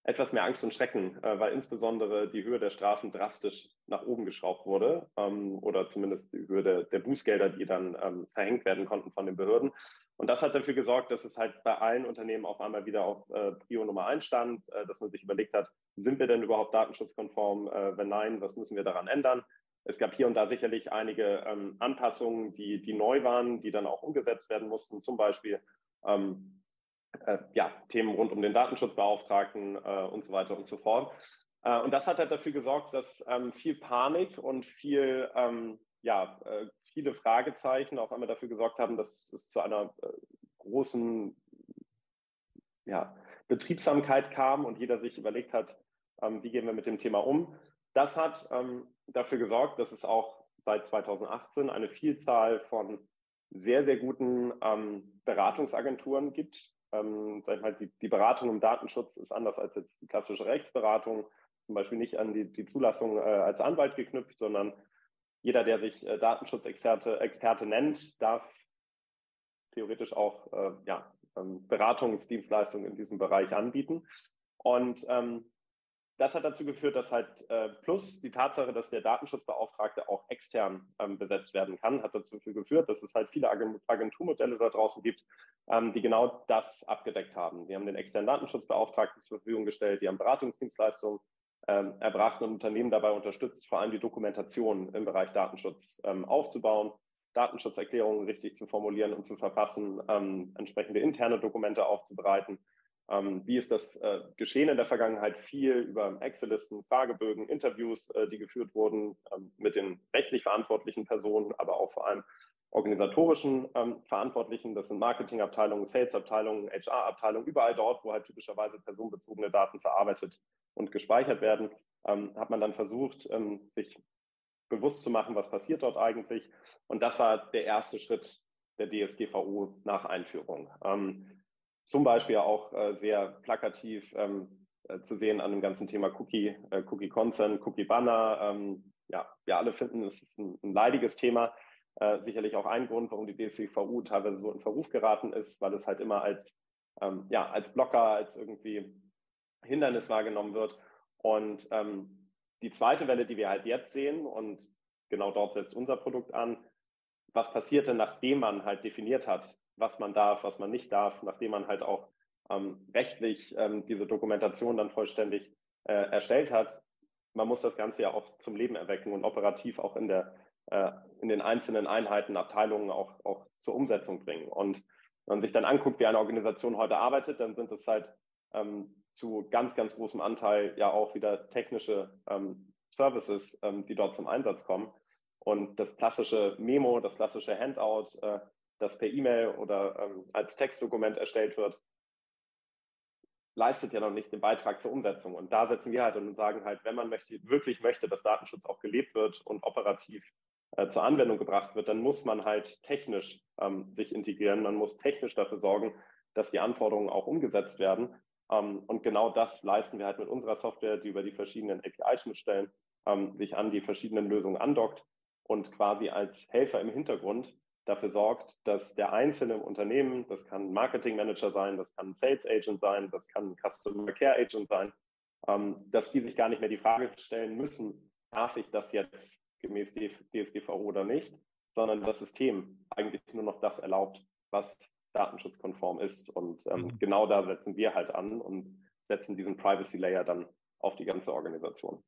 etwas mehr Angst und Schrecken, äh, weil insbesondere die Höhe der Strafen drastisch nach oben geschraubt wurde ähm, oder zumindest die Höhe der, der Bußgelder, die dann ähm, verhängt werden konnten von den Behörden. Und das hat dafür gesorgt, dass es halt bei allen Unternehmen auf einmal wieder auf äh, Prio Nummer 1 stand, äh, dass man sich überlegt hat, sind wir denn überhaupt datenschutzkonform? Äh, wenn nein, was müssen wir daran ändern? Es gab hier und da sicherlich einige ähm, Anpassungen, die, die neu waren, die dann auch umgesetzt werden mussten, zum Beispiel ähm, äh, ja, Themen rund um den Datenschutzbeauftragten äh, und so weiter und so fort. Äh, und das hat halt dafür gesorgt, dass ähm, viel Panik und viel, ähm, ja, äh, viele Fragezeichen auf einmal dafür gesorgt haben, dass es zu einer äh, großen ja, Betriebsamkeit kam und jeder sich überlegt hat, ähm, wie gehen wir mit dem Thema um. Das hat ähm, dafür gesorgt, dass es auch seit 2018 eine Vielzahl von sehr, sehr guten ähm, Beratungsagenturen gibt, ähm, sag ich mal, die, die, Beratung im Datenschutz ist anders als jetzt die klassische Rechtsberatung, zum Beispiel nicht an die, die Zulassung äh, als Anwalt geknüpft, sondern jeder, der sich äh, Datenschutzexperte Experte nennt, darf theoretisch auch äh, ja, ähm, Beratungsdienstleistungen in diesem Bereich anbieten. Und ähm, das hat dazu geführt, dass halt äh, plus die Tatsache, dass der Datenschutzbeauftragte auch extern ähm, besetzt werden kann, hat dazu geführt, dass es halt viele Agenturmodelle da draußen gibt, ähm, die genau das abgedeckt haben. Die haben den externen Datenschutzbeauftragten zur Verfügung gestellt, die haben Beratungsdienstleistungen ähm, erbracht und Unternehmen dabei unterstützt, vor allem die Dokumentation im Bereich Datenschutz ähm, aufzubauen, Datenschutzerklärungen richtig zu formulieren und zu verfassen, ähm, entsprechende interne Dokumente aufzubereiten ähm, wie ist das äh, geschehen in der Vergangenheit? Viel über Excel-Listen, Fragebögen, Interviews, äh, die geführt wurden ähm, mit den rechtlich verantwortlichen Personen, aber auch vor allem organisatorischen ähm, Verantwortlichen. Das sind Marketingabteilungen, Salesabteilungen, HR-Abteilungen, überall dort, wo halt typischerweise personenbezogene Daten verarbeitet und gespeichert werden, ähm, hat man dann versucht, ähm, sich bewusst zu machen, was passiert dort eigentlich. Und das war der erste Schritt der DSGVO nach Einführung. Ähm, zum Beispiel auch äh, sehr plakativ ähm, äh, zu sehen an dem ganzen Thema Cookie, äh, Cookie Consent, Cookie Banner. Ähm, ja, wir alle finden, es ist ein, ein leidiges Thema. Äh, sicherlich auch ein Grund, warum die DSGVO teilweise so in Verruf geraten ist, weil es halt immer als, ähm, ja, als Blocker, als irgendwie Hindernis wahrgenommen wird. Und ähm, die zweite Welle, die wir halt jetzt sehen, und genau dort setzt unser Produkt an, was passiert denn, nachdem man halt definiert hat, was man darf, was man nicht darf, nachdem man halt auch ähm, rechtlich ähm, diese Dokumentation dann vollständig äh, erstellt hat. Man muss das Ganze ja auch zum Leben erwecken und operativ auch in, der, äh, in den einzelnen Einheiten, Abteilungen auch, auch zur Umsetzung bringen. Und wenn man sich dann anguckt, wie eine Organisation heute arbeitet, dann sind es halt ähm, zu ganz, ganz großem Anteil ja auch wieder technische ähm, Services, ähm, die dort zum Einsatz kommen. Und das klassische Memo, das klassische Handout, äh, das per E-Mail oder ähm, als Textdokument erstellt wird, leistet ja noch nicht den Beitrag zur Umsetzung. Und da setzen wir halt und sagen halt, wenn man möchte, wirklich möchte, dass Datenschutz auch gelebt wird und operativ äh, zur Anwendung gebracht wird, dann muss man halt technisch ähm, sich integrieren. Man muss technisch dafür sorgen, dass die Anforderungen auch umgesetzt werden. Ähm, und genau das leisten wir halt mit unserer Software, die über die verschiedenen API-Schnittstellen ähm, sich an die verschiedenen Lösungen andockt und quasi als Helfer im Hintergrund dafür sorgt, dass der einzelne im Unternehmen, das kann ein Marketing Manager sein, das kann ein Sales Agent sein, das kann ein Customer Care Agent sein, ähm, dass die sich gar nicht mehr die Frage stellen müssen, darf ich das jetzt gemäß DSGVO oder nicht, sondern das System eigentlich nur noch das erlaubt, was datenschutzkonform ist. Und ähm, mhm. genau da setzen wir halt an und setzen diesen Privacy Layer dann auf die ganze Organisation.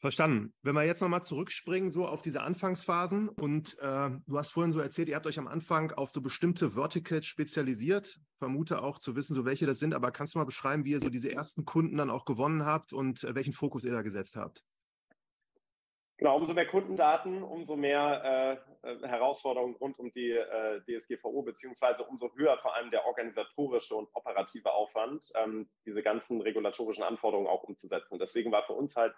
Verstanden. Wenn wir jetzt nochmal zurückspringen, so auf diese Anfangsphasen und äh, du hast vorhin so erzählt, ihr habt euch am Anfang auf so bestimmte Verticals spezialisiert. Vermute auch zu wissen, so welche das sind, aber kannst du mal beschreiben, wie ihr so diese ersten Kunden dann auch gewonnen habt und äh, welchen Fokus ihr da gesetzt habt? Genau, umso mehr Kundendaten, umso mehr äh, äh Herausforderungen rund um die äh, DSGVO, beziehungsweise umso höher vor allem der organisatorische und operative Aufwand, ähm, diese ganzen regulatorischen Anforderungen auch umzusetzen. Deswegen war für uns halt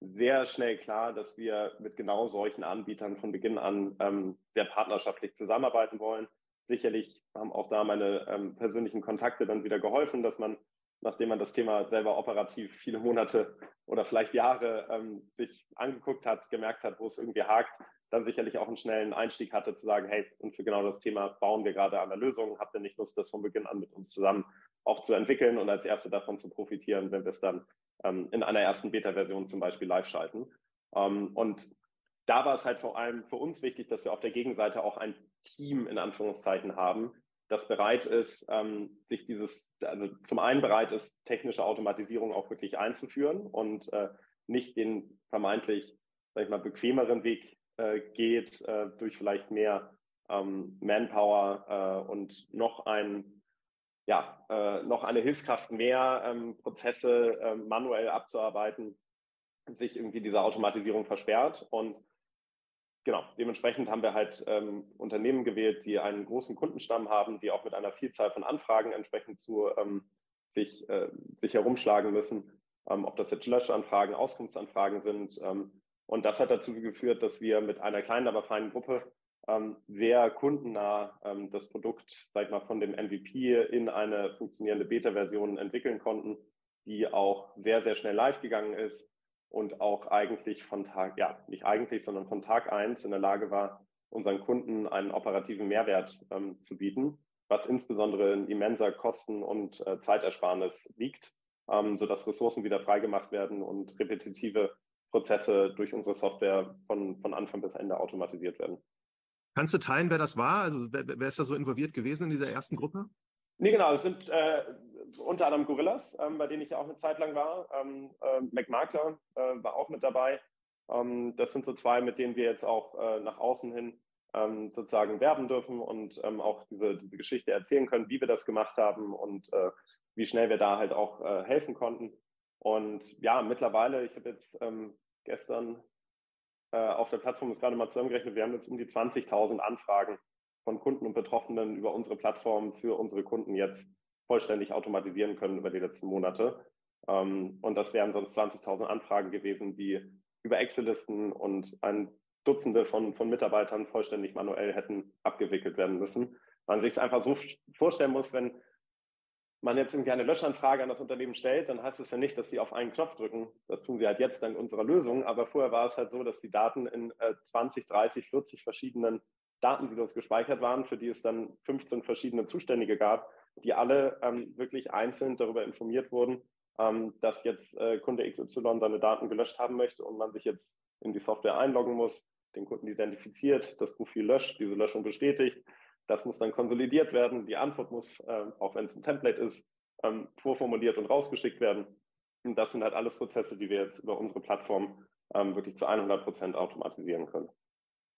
sehr schnell klar, dass wir mit genau solchen Anbietern von Beginn an ähm, sehr partnerschaftlich zusammenarbeiten wollen. Sicherlich haben auch da meine ähm, persönlichen Kontakte dann wieder geholfen, dass man, nachdem man das Thema selber operativ viele Monate oder vielleicht Jahre ähm, sich angeguckt hat, gemerkt hat, wo es irgendwie hakt, dann sicherlich auch einen schnellen Einstieg hatte, zu sagen, hey, und für genau das Thema bauen wir gerade an der Lösung, habt ihr nicht Lust, das von Beginn an mit uns zusammen auch zu entwickeln und als Erste davon zu profitieren, wenn wir es dann ähm, in einer ersten Beta-Version zum Beispiel live schalten. Ähm, und da war es halt vor allem für uns wichtig, dass wir auf der Gegenseite auch ein Team in Anführungszeichen haben, das bereit ist, ähm, sich dieses, also zum einen bereit ist, technische Automatisierung auch wirklich einzuführen und äh, nicht den vermeintlich, sag ich mal, bequemeren Weg äh, geht, äh, durch vielleicht mehr ähm, Manpower äh, und noch ein ja, äh, noch eine Hilfskraft mehr, ähm, Prozesse äh, manuell abzuarbeiten, sich irgendwie diese Automatisierung versperrt. Und genau, dementsprechend haben wir halt ähm, Unternehmen gewählt, die einen großen Kundenstamm haben, die auch mit einer Vielzahl von Anfragen entsprechend zu ähm, sich, äh, sich herumschlagen müssen, ähm, ob das jetzt Löschanfragen, Auskunftsanfragen sind. Ähm, und das hat dazu geführt, dass wir mit einer kleinen, aber feinen Gruppe sehr kundennah ähm, das Produkt, sag ich mal, von dem MVP in eine funktionierende Beta-Version entwickeln konnten, die auch sehr, sehr schnell live gegangen ist und auch eigentlich von Tag, ja, nicht eigentlich, sondern von Tag eins in der Lage war, unseren Kunden einen operativen Mehrwert ähm, zu bieten, was insbesondere in immenser Kosten- und äh, Zeitersparnis liegt, ähm, sodass Ressourcen wieder freigemacht werden und repetitive Prozesse durch unsere Software von, von Anfang bis Ende automatisiert werden. Kannst du teilen, wer das war? Also wer, wer, ist da so involviert gewesen in dieser ersten Gruppe? Nee, genau. Es sind äh, unter anderem Gorillas, ähm, bei denen ich ja auch eine Zeit lang war. Ähm, äh, McMakler äh, war auch mit dabei. Ähm, das sind so zwei, mit denen wir jetzt auch äh, nach außen hin ähm, sozusagen werben dürfen und ähm, auch diese, diese Geschichte erzählen können, wie wir das gemacht haben und äh, wie schnell wir da halt auch äh, helfen konnten. Und ja, mittlerweile, ich habe jetzt ähm, gestern auf der Plattform ist gerade mal zusammengerechnet, wir haben jetzt um die 20.000 Anfragen von Kunden und Betroffenen über unsere Plattform für unsere Kunden jetzt vollständig automatisieren können über die letzten Monate. Ähm, und das wären sonst 20.000 Anfragen gewesen, die über Excel-Listen und ein Dutzende von, von Mitarbeitern vollständig manuell hätten abgewickelt werden müssen. Man sich es einfach so vorstellen muss, wenn man jetzt irgendwie eine Löschanfrage an das Unternehmen stellt, dann heißt es ja nicht, dass sie auf einen Knopf drücken. Das tun sie halt jetzt dank unserer Lösung. Aber vorher war es halt so, dass die Daten in äh, 20, 30, 40 verschiedenen Datensilos gespeichert waren, für die es dann 15 verschiedene Zuständige gab, die alle ähm, wirklich einzeln darüber informiert wurden, ähm, dass jetzt äh, Kunde XY seine Daten gelöscht haben möchte und man sich jetzt in die Software einloggen muss, den Kunden identifiziert, das Profil löscht, diese Löschung bestätigt das muss dann konsolidiert werden. Die Antwort muss, äh, auch wenn es ein Template ist, ähm, vorformuliert und rausgeschickt werden. Und das sind halt alles Prozesse, die wir jetzt über unsere Plattform ähm, wirklich zu 100 Prozent automatisieren können.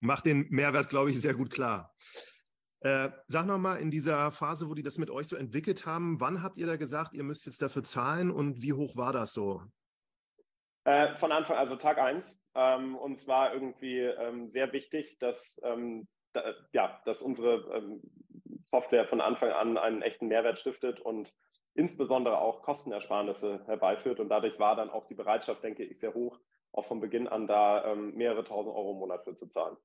Macht den Mehrwert, glaube ich, sehr gut klar. Äh, sag nochmal, in dieser Phase, wo die das mit euch so entwickelt haben, wann habt ihr da gesagt, ihr müsst jetzt dafür zahlen und wie hoch war das so? Äh, von Anfang, also Tag 1. Ähm, und zwar irgendwie ähm, sehr wichtig, dass ähm, da, ja, dass unsere ähm, Software von Anfang an einen echten Mehrwert stiftet und insbesondere auch Kostenersparnisse herbeiführt. Und dadurch war dann auch die Bereitschaft, denke ich, sehr hoch, auch von Beginn an da ähm, mehrere tausend Euro im Monat für zu zahlen.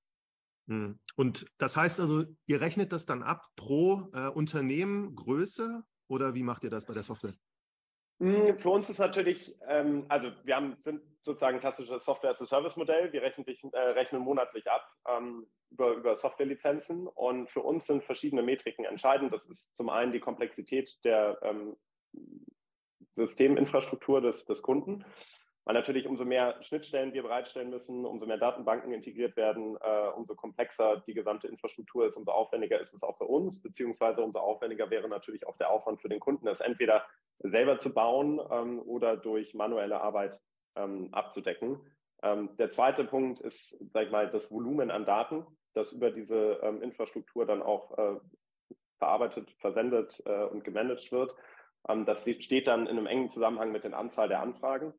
Hm. Und das heißt also, ihr rechnet das dann ab pro äh, Unternehmen Größe oder wie macht ihr das bei der Software? Hm, für uns ist natürlich, ähm, also wir haben, sind sozusagen ein klassisches Software-as-a-Service-Modell. Wir rechnen, äh, rechnen monatlich ab ähm, über, über Softwarelizenzen und für uns sind verschiedene Metriken entscheidend. Das ist zum einen die Komplexität der ähm, Systeminfrastruktur des, des Kunden. Weil natürlich umso mehr Schnittstellen wir bereitstellen müssen, umso mehr Datenbanken integriert werden, äh, umso komplexer die gesamte Infrastruktur ist, umso aufwendiger ist es auch für uns, beziehungsweise umso aufwendiger wäre natürlich auch der Aufwand für den Kunden, es entweder selber zu bauen ähm, oder durch manuelle Arbeit ähm, abzudecken. Ähm, der zweite Punkt ist, sag ich mal, das Volumen an Daten, das über diese ähm, Infrastruktur dann auch äh, verarbeitet, verwendet äh, und gemanagt wird. Ähm, das steht dann in einem engen Zusammenhang mit der Anzahl der Anfragen.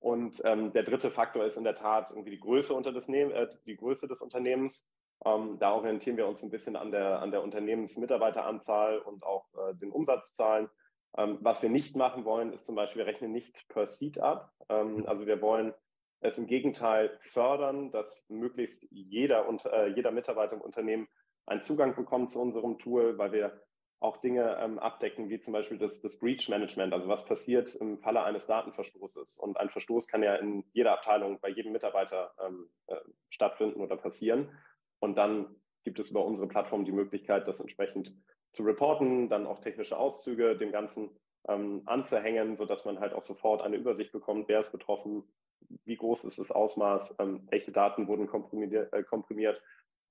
Und ähm, der dritte Faktor ist in der Tat irgendwie die Größe, unter des, äh, die Größe des Unternehmens. Ähm, da orientieren wir uns ein bisschen an der, an der Unternehmensmitarbeiteranzahl und auch äh, den Umsatzzahlen. Ähm, was wir nicht machen wollen, ist zum Beispiel, wir rechnen nicht per Seat ab. Ähm, also wir wollen es im Gegenteil fördern, dass möglichst jeder, und, äh, jeder Mitarbeiter im Unternehmen einen Zugang bekommt zu unserem Tool, weil wir auch Dinge ähm, abdecken, wie zum Beispiel das, das Breach Management, also was passiert im Falle eines Datenverstoßes. Und ein Verstoß kann ja in jeder Abteilung, bei jedem Mitarbeiter ähm, äh, stattfinden oder passieren. Und dann gibt es über unsere Plattform die Möglichkeit, das entsprechend zu reporten, dann auch technische Auszüge dem Ganzen ähm, anzuhängen, sodass man halt auch sofort eine Übersicht bekommt, wer ist betroffen, wie groß ist das Ausmaß, ähm, welche Daten wurden komprimiert, äh, komprimiert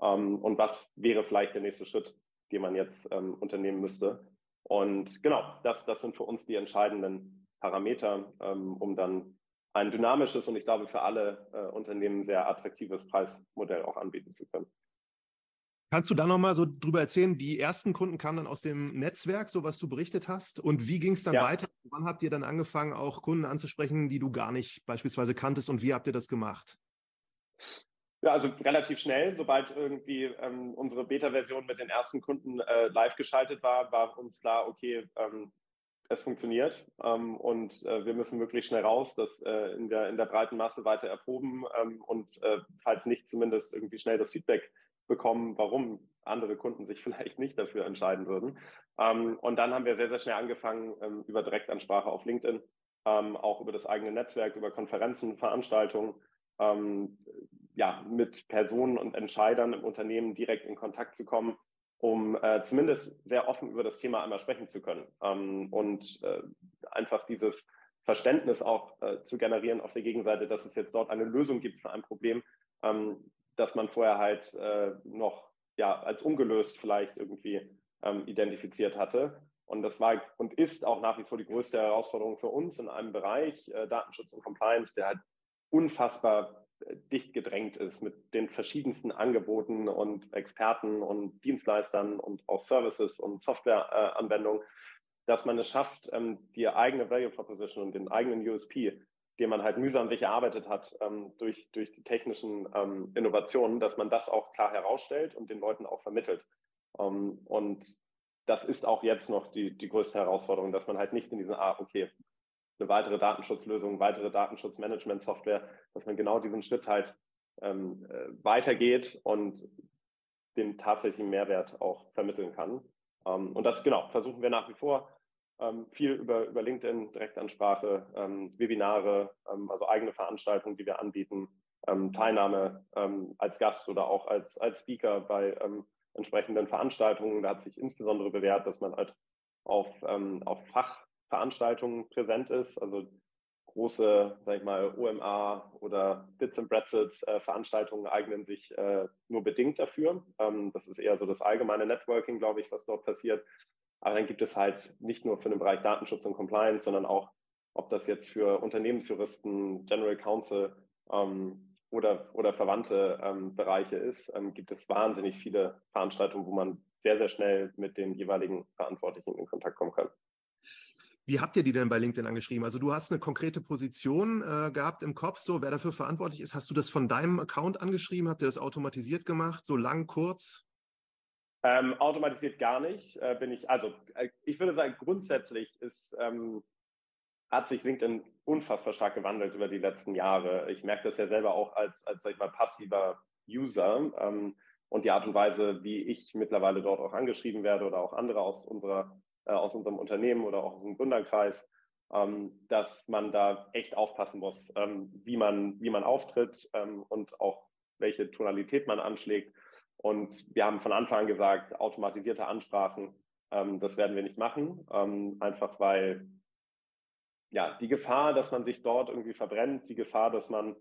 ähm, und was wäre vielleicht der nächste Schritt, die man jetzt ähm, unternehmen müsste. Und genau, das, das sind für uns die entscheidenden Parameter, ähm, um dann ein dynamisches und ich glaube für alle äh, Unternehmen sehr attraktives Preismodell auch anbieten zu können. Kannst du da nochmal so drüber erzählen? Die ersten Kunden kamen dann aus dem Netzwerk, so was du berichtet hast. Und wie ging es dann ja. weiter? Wann habt ihr dann angefangen, auch Kunden anzusprechen, die du gar nicht beispielsweise kanntest? Und wie habt ihr das gemacht? Ja, also relativ schnell, sobald irgendwie ähm, unsere Beta-Version mit den ersten Kunden äh, live geschaltet war, war uns klar, okay, ähm, es funktioniert ähm, und äh, wir müssen wirklich schnell raus, das äh, in, der, in der breiten Masse weiter erproben ähm, und äh, falls nicht zumindest irgendwie schnell das Feedback bekommen, warum andere Kunden sich vielleicht nicht dafür entscheiden würden. Ähm, und dann haben wir sehr, sehr schnell angefangen ähm, über Direktansprache auf LinkedIn, auch über das eigene Netzwerk, über Konferenzen, Veranstaltungen, ja, mit Personen und Entscheidern im Unternehmen direkt in Kontakt zu kommen, um äh, zumindest sehr offen über das Thema einmal sprechen zu können ähm, und äh, einfach dieses Verständnis auch äh, zu generieren auf der Gegenseite, dass es jetzt dort eine Lösung gibt für ein Problem, ähm, das man vorher halt äh, noch ja, als ungelöst vielleicht irgendwie ähm, identifiziert hatte. Und das war und ist auch nach wie vor die größte Herausforderung für uns in einem Bereich äh, Datenschutz und Compliance, der halt unfassbar dicht gedrängt ist mit den verschiedensten Angeboten und Experten und Dienstleistern und auch Services und Softwareanwendungen, dass man es schafft, ähm, die eigene Value Proposition und den eigenen USP, den man halt mühsam sich erarbeitet hat ähm, durch, durch die technischen ähm, Innovationen, dass man das auch klar herausstellt und den Leuten auch vermittelt. und das ist auch jetzt noch die, die größte Herausforderung, dass man halt nicht in diesen, ah, okay, eine weitere Datenschutzlösung, weitere Datenschutzmanagement-Software, dass man genau diesen Schritt halt ähm, äh, weitergeht und den tatsächlichen Mehrwert auch vermitteln kann. Ähm, und das genau versuchen wir nach wie vor. Ähm, viel über, über LinkedIn, Direktansprache, ähm, Webinare, ähm, also eigene Veranstaltungen, die wir anbieten, Teilnahme als Gast oder auch als, als Speaker bei entsprechenden Veranstaltungen. Da hat sich insbesondere bewährt, dass man halt auf, auf Fach Veranstaltungen präsent ist. Also große, sag ich mal, OMA oder Bits and Bretzels äh, Veranstaltungen eignen sich äh, nur bedingt dafür. Ähm, das ist eher so das allgemeine Networking, glaube ich, was dort passiert. Aber dann gibt es halt nicht nur für den Bereich Datenschutz und Compliance, sondern auch, ob das jetzt für Unternehmensjuristen, General Counsel ähm, oder, oder verwandte ähm, Bereiche ist, ähm, gibt es wahnsinnig viele Veranstaltungen, wo man sehr, sehr schnell mit den jeweiligen Verantwortlichen in Kontakt kommen kann. Wie habt ihr die denn bei LinkedIn angeschrieben? Also du hast eine konkrete Position äh, gehabt im Kopf, so wer dafür verantwortlich ist. Hast du das von deinem Account angeschrieben? Habt ihr das automatisiert gemacht? So lang, kurz? Ähm, automatisiert gar nicht. Äh, bin ich, also äh, ich würde sagen, grundsätzlich ist, ähm, hat sich LinkedIn unfassbar stark gewandelt über die letzten Jahre. Ich merke das ja selber auch als, als sag ich mal, passiver User. Ähm, und die Art und Weise, wie ich mittlerweile dort auch angeschrieben werde oder auch andere aus unserer äh, aus unserem Unternehmen oder auch aus dem Gründerkreis, ähm, dass man da echt aufpassen muss, ähm, wie, man, wie man auftritt ähm, und auch welche Tonalität man anschlägt. Und wir haben von Anfang an gesagt, automatisierte Ansprachen, ähm, das werden wir nicht machen, ähm, einfach weil ja, die Gefahr, dass man sich dort irgendwie verbrennt, die Gefahr, dass man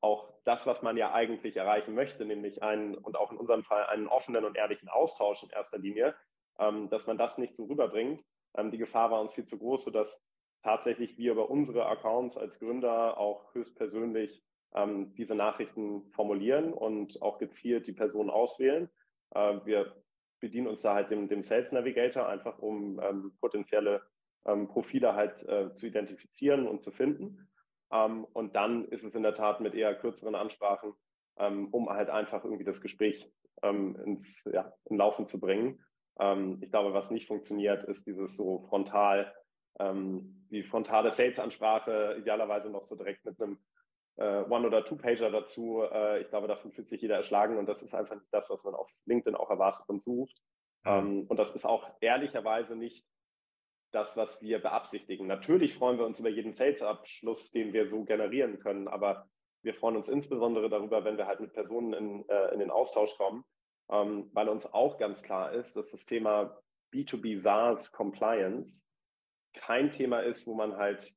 auch das, was man ja eigentlich erreichen möchte, nämlich einen und auch in unserem Fall einen offenen und ehrlichen Austausch in erster Linie, ähm, dass man das nicht so rüberbringt. Ähm, die Gefahr war uns viel zu groß, sodass tatsächlich wir über unsere Accounts als Gründer auch höchstpersönlich ähm, diese Nachrichten formulieren und auch gezielt die Personen auswählen. Äh, wir bedienen uns da halt dem, dem Sales Navigator einfach, um ähm, potenzielle ähm, Profile halt äh, zu identifizieren und zu finden. Ähm, und dann ist es in der Tat mit eher kürzeren Ansprachen, ähm, um halt einfach irgendwie das Gespräch ähm, ins ja, in Laufen zu bringen. Ich glaube, was nicht funktioniert, ist dieses so frontal, die frontale Sales-Ansprache, idealerweise noch so direkt mit einem äh, One- oder Two-Pager dazu. Äh, ich glaube, davon fühlt sich jeder erschlagen und das ist einfach nicht das, was man auf LinkedIn auch erwartet und sucht. Ähm, und das ist auch ehrlicherweise nicht das, was wir beabsichtigen. Natürlich freuen wir uns über jeden Sales-Abschluss, den wir so generieren können, aber wir freuen uns insbesondere darüber, wenn wir halt mit Personen in, äh, in den Austausch kommen, ähm, weil uns auch ganz klar ist, dass das Thema B2B SaaS Compliance kein Thema ist, wo man halt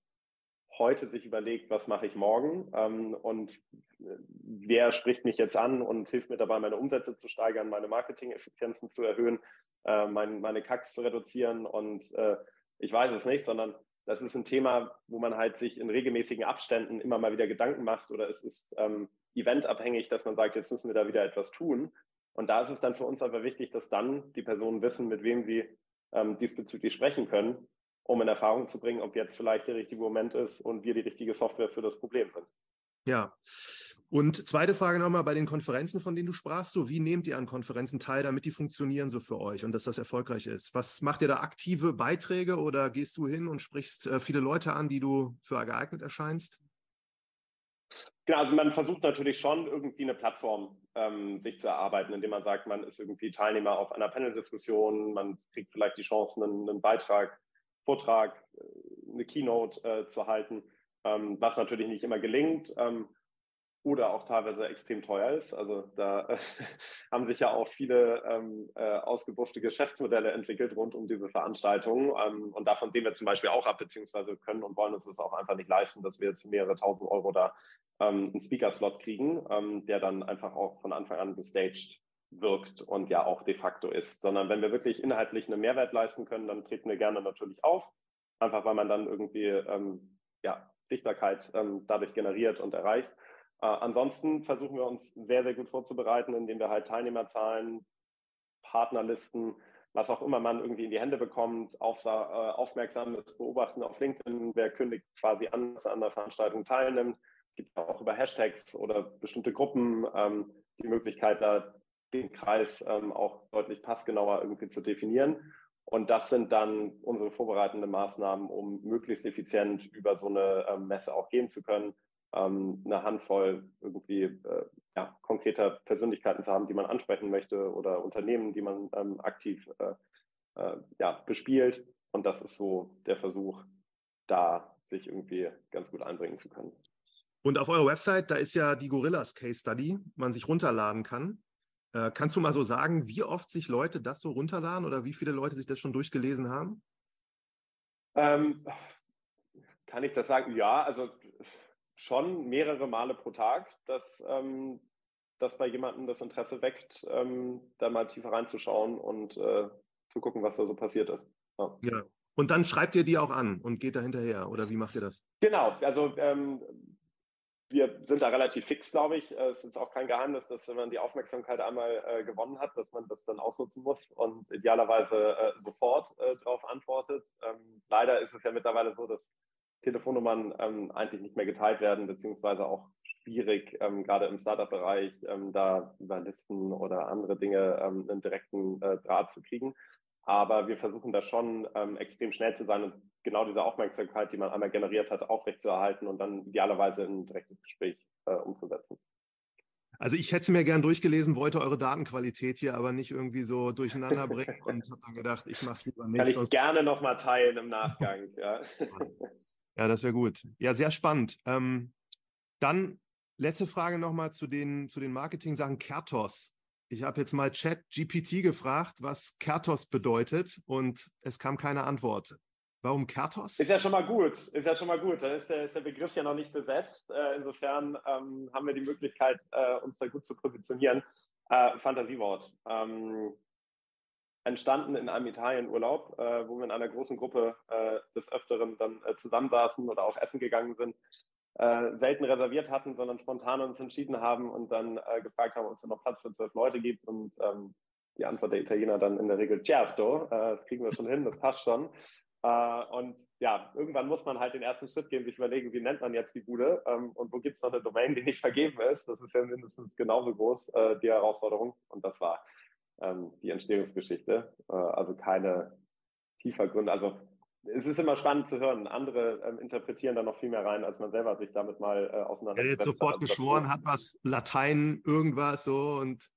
heute sich überlegt, was mache ich morgen ähm, und äh, wer spricht mich jetzt an und hilft mir dabei, meine Umsätze zu steigern, meine Marketing-Effizienzen zu erhöhen, äh, mein, meine Kacks zu reduzieren und äh, ich weiß es nicht, sondern das ist ein Thema, wo man halt sich in regelmäßigen Abständen immer mal wieder Gedanken macht oder es ist ähm, eventabhängig, dass man sagt, jetzt müssen wir da wieder etwas tun. Und da ist es dann für uns aber wichtig, dass dann die Personen wissen, mit wem sie ähm, diesbezüglich sprechen können um in Erfahrung zu bringen, ob jetzt vielleicht der richtige Moment ist und wir die richtige Software für das Problem sind. Ja. Und zweite Frage nochmal bei den Konferenzen, von denen du sprachst, so wie nehmt ihr an Konferenzen teil, damit die funktionieren so für euch und dass das erfolgreich ist? Was macht ihr da aktive Beiträge oder gehst du hin und sprichst äh, viele Leute an, die du für geeignet erscheinst? Genau, also man versucht natürlich schon irgendwie eine Plattform ähm, sich zu erarbeiten, indem man sagt, man ist irgendwie Teilnehmer auf einer Panel-Diskussion, man kriegt vielleicht die Chance, einen, einen Beitrag Vortrag, äh, eine Keynote äh, zu halten, ähm, was natürlich nicht immer gelingt ähm, oder auch teilweise extrem teuer ist. Also da äh, haben sich ja auch viele ähm, äh, ausgebuffte Geschäftsmodelle entwickelt rund um diese Veranstaltungen. Ähm, und davon sehen wir zum Beispiel auch ab, beziehungsweise können und wollen uns das auch einfach nicht leisten, dass wir jetzt mehrere tausend Euro da ähm, einen Speaker-Slot kriegen, ähm, der dann einfach auch von Anfang an gestaged wirkt und ja auch de facto ist, sondern wenn wir wirklich inhaltlich einen Mehrwert leisten können, dann treten wir gerne natürlich auf, einfach weil man dann irgendwie ähm, ja, Sichtbarkeit ähm, dadurch generiert und erreicht. Äh, ansonsten versuchen wir uns sehr, sehr gut vorzubereiten, indem wir halt Teilnehmerzahlen, Partnerlisten, was auch immer man irgendwie in die Hände bekommt, auf, äh, aufmerksames Beobachten auf LinkedIn, wer kündigt quasi an, dass er an der Veranstaltung teilnimmt. Gibt auch über Hashtags oder bestimmte Gruppen ähm, die Möglichkeit, da den Kreis ähm, auch deutlich passgenauer irgendwie zu definieren. Und das sind dann unsere vorbereitenden Maßnahmen, um möglichst effizient über so eine ähm, Messe auch gehen zu können, ähm, eine Handvoll irgendwie äh, ja, konkreter Persönlichkeiten zu haben, die man ansprechen möchte oder Unternehmen, die man ähm, aktiv äh, äh, ja, bespielt. Und das ist so der Versuch, da sich irgendwie ganz gut einbringen zu können. Und auf eurer Website, da ist ja die Gorillas Case Study, man sich runterladen kann. Äh, kannst du mal so sagen, wie oft sich Leute das so runterladen oder wie viele Leute sich das schon durchgelesen haben? Ähm, kann ich das sagen? Ja, also schon mehrere Male pro Tag, dass, ähm, dass bei jemandem das Interesse weckt, ähm, da mal tiefer reinzuschauen und äh, zu gucken, was da so passiert ist. Ja. ja. Und dann schreibt ihr die auch an und geht da hinterher oder wie macht ihr das? Genau, also ähm, wir sind da relativ fix, glaube ich. Äh, es ist auch kein Geheimnis, dass wenn man die Aufmerksamkeit einmal äh, gewonnen hat, dass man das dann ausnutzen muss und idealerweise äh, sofort äh, darauf antwortet. Ähm, leider ist es ja mittlerweile so, dass Telefonnummern ähm, eigentlich nicht mehr geteilt werden, beziehungsweise auch schwierig, ähm, gerade im Startup-Bereich, ähm, da über Listen oder andere Dinge ähm, einen direkten äh, Draht zu kriegen. Aber wir versuchen da schon ähm, extrem schnell zu sein und genau diese Aufmerksamkeit, die man einmal generiert hat, aufrechtzuerhalten und dann idealerweise in ein direktes Gespräch äh, umzusetzen. Also ich hätte es mir gern durchgelesen, wollte eure Datenqualität hier aber nicht irgendwie so durcheinander bringen und habe dann gedacht, ich mache es lieber nicht. Kann ich gerne nochmal teilen im Nachgang. ja. ja, das wäre gut. Ja, sehr spannend. Ähm, dann letzte Frage nochmal zu den, zu den Marketing-Sachen. Kertos ich habe jetzt mal Chat GPT gefragt, was Kertos bedeutet und es kam keine Antwort. Warum Kertos? Ist ja schon mal gut. Ist ja schon mal gut. Dann ist der, ist der Begriff ja noch nicht besetzt. Äh, insofern ähm, haben wir die Möglichkeit, äh, uns da gut zu positionieren. Äh, Fantasiewort. Ähm, entstanden in einem Italienurlaub, äh, wo wir in einer großen Gruppe äh, des Öfteren dann äh, zusammensaßen oder auch essen gegangen sind. Selten reserviert hatten, sondern spontan uns entschieden haben und dann gefragt haben, ob es noch Platz für zwölf Leute gibt. Und ähm, die Antwort der Italiener dann in der Regel certo, das kriegen wir schon hin, das passt schon. Äh, und ja, irgendwann muss man halt den ersten Schritt gehen, sich überlegen, wie nennt man jetzt die Bude ähm, und wo gibt es noch eine Domain, die nicht vergeben ist. Das ist ja mindestens genauso groß, äh, die Herausforderung. Und das war ähm, die Entstehungsgeschichte. Äh, also keine tiefer Gründe. Also es ist immer spannend zu hören. Andere ähm, interpretieren da noch viel mehr rein, als man selber sich damit mal äh, auseinandersetzt. Er jetzt sofort also, geschworen hat, was Latein, irgendwas so und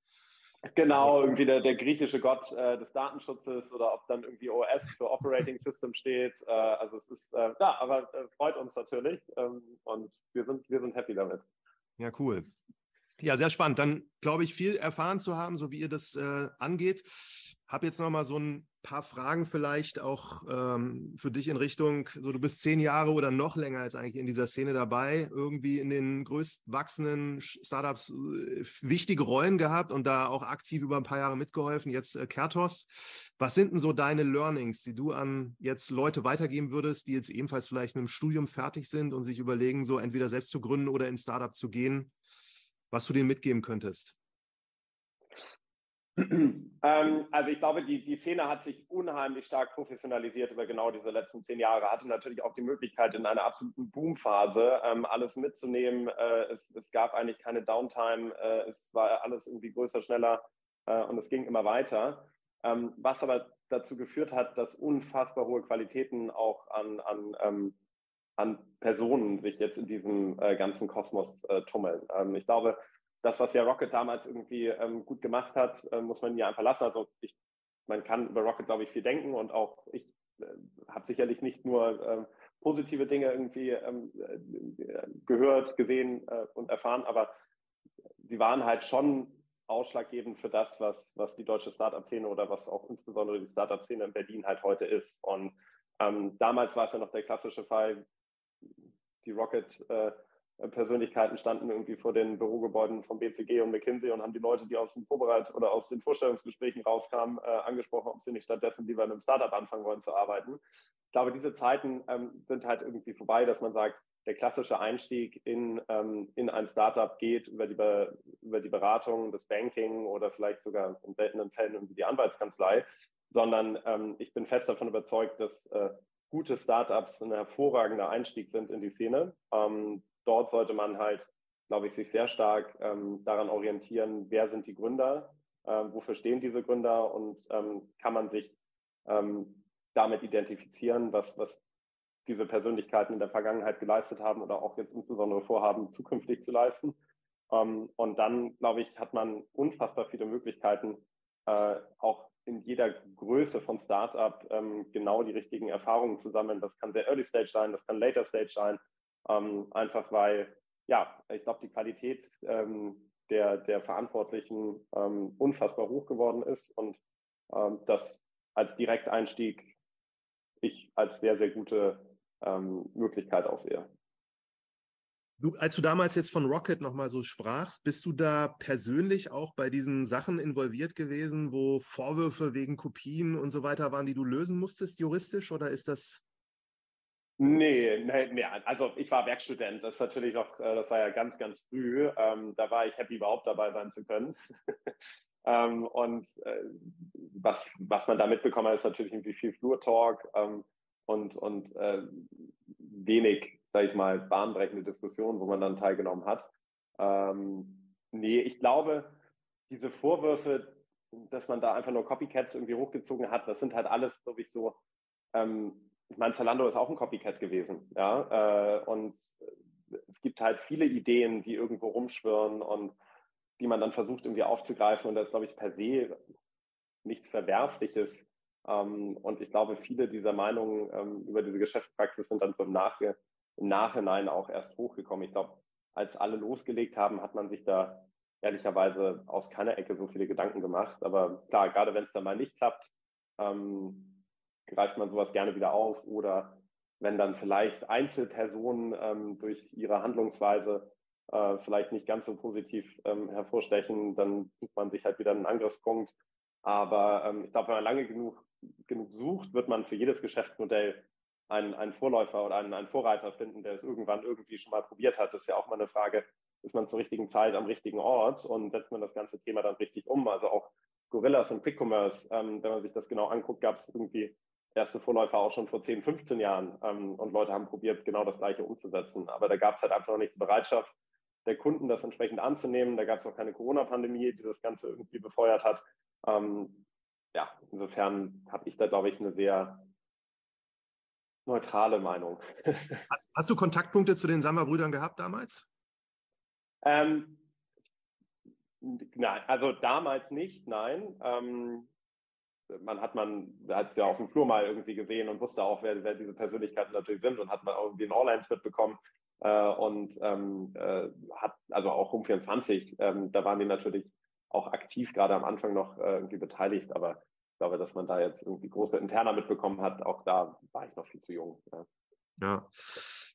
Genau, irgendwie der, der griechische Gott äh, des Datenschutzes oder ob dann irgendwie OS für Operating System steht. Äh, also es ist, äh, ja, aber äh, freut uns natürlich ähm, und wir sind, wir sind happy damit. Ja, cool. Ja, sehr spannend. Dann glaube ich, viel erfahren zu haben, so wie ihr das äh, angeht. Habe jetzt noch mal so ein paar Fragen vielleicht auch ähm, für dich in Richtung, so du bist zehn Jahre oder noch länger als eigentlich in dieser Szene dabei, irgendwie in den größtwachsenden Startups äh, wichtige Rollen gehabt und da auch aktiv über ein paar Jahre mitgeholfen. Jetzt äh, Kertos. Was sind denn so deine Learnings, die du an jetzt Leute weitergeben würdest, die jetzt ebenfalls vielleicht mit dem Studium fertig sind und sich überlegen, so entweder selbst zu gründen oder in Startup zu gehen, was du denen mitgeben könntest? Ähm, also ich glaube, die, die Szene hat sich unheimlich stark professionalisiert über genau diese letzten zehn Jahre, hatte natürlich auch die Möglichkeit, in einer absoluten Boomphase ähm, alles mitzunehmen. Äh, es, es, gab eigentlich keine Downtime, äh, es war alles irgendwie größer, schneller äh, und es ging immer weiter. Ähm, was aber dazu geführt hat, dass unfassbar hohe Qualitäten auch an, an, ähm, an Personen sich jetzt in diesem äh, ganzen Kosmos äh, tummeln. Ähm, ich glaube, das, was ja Rocket damals irgendwie ähm, gut gemacht hat, äh, muss man ja einfach lassen. Also ich, man kann über Rocket, glaube ich, viel denken und auch ich äh, habe sicherlich nicht nur äh, positive Dinge irgendwie ähm, äh, gehört, gesehen äh, und erfahren, aber sie waren halt schon ausschlaggebend für das, was, was die deutsche Startup-Szene oder was auch insbesondere die Startup-Szene in Berlin halt heute ist. Und ähm, damals war es ja noch der klassische Fall, die Rocket äh, Persönlichkeiten standen irgendwie vor den Bürogebäuden von BCG und McKinsey und haben die Leute, die aus dem Vorbereit oder aus den Vorstellungsgesprächen rauskamen, äh, angesprochen, ob sie nicht stattdessen lieber in einem Startup anfangen wollen zu arbeiten. Ich glaube, diese Zeiten ähm, sind halt irgendwie vorbei, dass man sagt, der klassische Einstieg in, ähm, in ein Startup geht über die, Be über die Beratung, das Banking oder vielleicht sogar in seltenen Fällen irgendwie die Anwaltskanzlei, sondern ähm, ich bin fest davon überzeugt, dass äh, gute Startups ein hervorragender Einstieg sind in die Szene. Ähm, dort sollte man halt, glaube ich, sich sehr stark ähm, daran orientieren, wer sind die Gründer, äh, wofür stehen diese Gründer und ähm, kann man sich ähm, damit identifizieren, was, was diese Persönlichkeiten in der Vergangenheit geleistet haben oder auch jetzt insbesondere vorhaben, zukünftig zu leisten. Ähm, und dann, glaube ich, hat man unfassbar viele Möglichkeiten, äh, auch in jeder Größe von Startup ähm, genau die richtigen Erfahrungen zu sammeln. Das kann sehr Early Stage sein, das kann Later Stage sein. Ähm, einfach weil, ja, ich glaube, die Qualität ähm, der, der Verantwortlichen ähm, unfassbar hoch geworden ist und ähm, das als Direkteinstieg ich als sehr, sehr gute ähm, Möglichkeit auch sehe. Du, als du damals jetzt von Rocket nochmal so sprachst, bist du da persönlich auch bei diesen Sachen involviert gewesen, wo Vorwürfe wegen Kopien und so weiter waren, die du lösen musstest juristisch oder ist das Nee, nee, nee, also ich war Werkstudent, das ist natürlich noch, äh, das war ja ganz, ganz früh. Ähm, da war ich happy, überhaupt dabei sein zu können. ähm, und äh, was, was man da mitbekommen hat, ist natürlich irgendwie viel Flur-Talk ähm, und, und äh, wenig, sag ich mal, bahnbrechende Diskussionen, wo man dann teilgenommen hat. Ähm, nee, ich glaube, diese Vorwürfe, dass man da einfach nur Copycats irgendwie hochgezogen hat, das sind halt alles, glaube ich, so ähm, ich meine, Zalando ist auch ein Copycat gewesen, ja, äh, und es gibt halt viele Ideen, die irgendwo rumschwirren und die man dann versucht irgendwie aufzugreifen und das ist, glaube ich, per se nichts Verwerfliches. Ähm, und ich glaube, viele dieser Meinungen ähm, über diese Geschäftspraxis sind dann so im, Nach im Nachhinein auch erst hochgekommen. Ich glaube, als alle losgelegt haben, hat man sich da ehrlicherweise aus keiner Ecke so viele Gedanken gemacht. Aber klar, gerade wenn es dann mal nicht klappt, ähm, greift man sowas gerne wieder auf oder wenn dann vielleicht Einzelpersonen ähm, durch ihre Handlungsweise äh, vielleicht nicht ganz so positiv ähm, hervorstechen, dann sucht man sich halt wieder einen Angriffspunkt. Aber ähm, ich glaube, wenn man lange genug, genug sucht, wird man für jedes Geschäftsmodell einen, einen Vorläufer oder einen, einen Vorreiter finden, der es irgendwann irgendwie schon mal probiert hat. Das ist ja auch mal eine Frage, ist man zur richtigen Zeit am richtigen Ort und setzt man das ganze Thema dann richtig um. Also auch Gorillas und Quick Commerce, ähm, wenn man sich das genau anguckt, gab es irgendwie erste Vorläufer auch schon vor 10, 15 Jahren ähm, und Leute haben probiert, genau das Gleiche umzusetzen. Aber da gab es halt einfach noch nicht die Bereitschaft der Kunden, das entsprechend anzunehmen. Da gab es auch keine Corona-Pandemie, die das Ganze irgendwie befeuert hat. Ähm, ja, insofern habe ich da, glaube ich, eine sehr neutrale Meinung. Hast, hast du Kontaktpunkte zu den Sammer-Brüdern gehabt damals? Ähm, nein, also damals nicht, nein. Ähm, man hat man hat es ja auf dem Flur mal irgendwie gesehen und wusste auch, wer, wer diese Persönlichkeiten natürlich sind und hat man irgendwie einen Online mitbekommen äh, und ähm, äh, hat also auch um 24, ähm, da waren die natürlich auch aktiv gerade am Anfang noch äh, irgendwie beteiligt, aber ich glaube, dass man da jetzt irgendwie große Interna mitbekommen hat, auch da war ich noch viel zu jung. Ja. ja.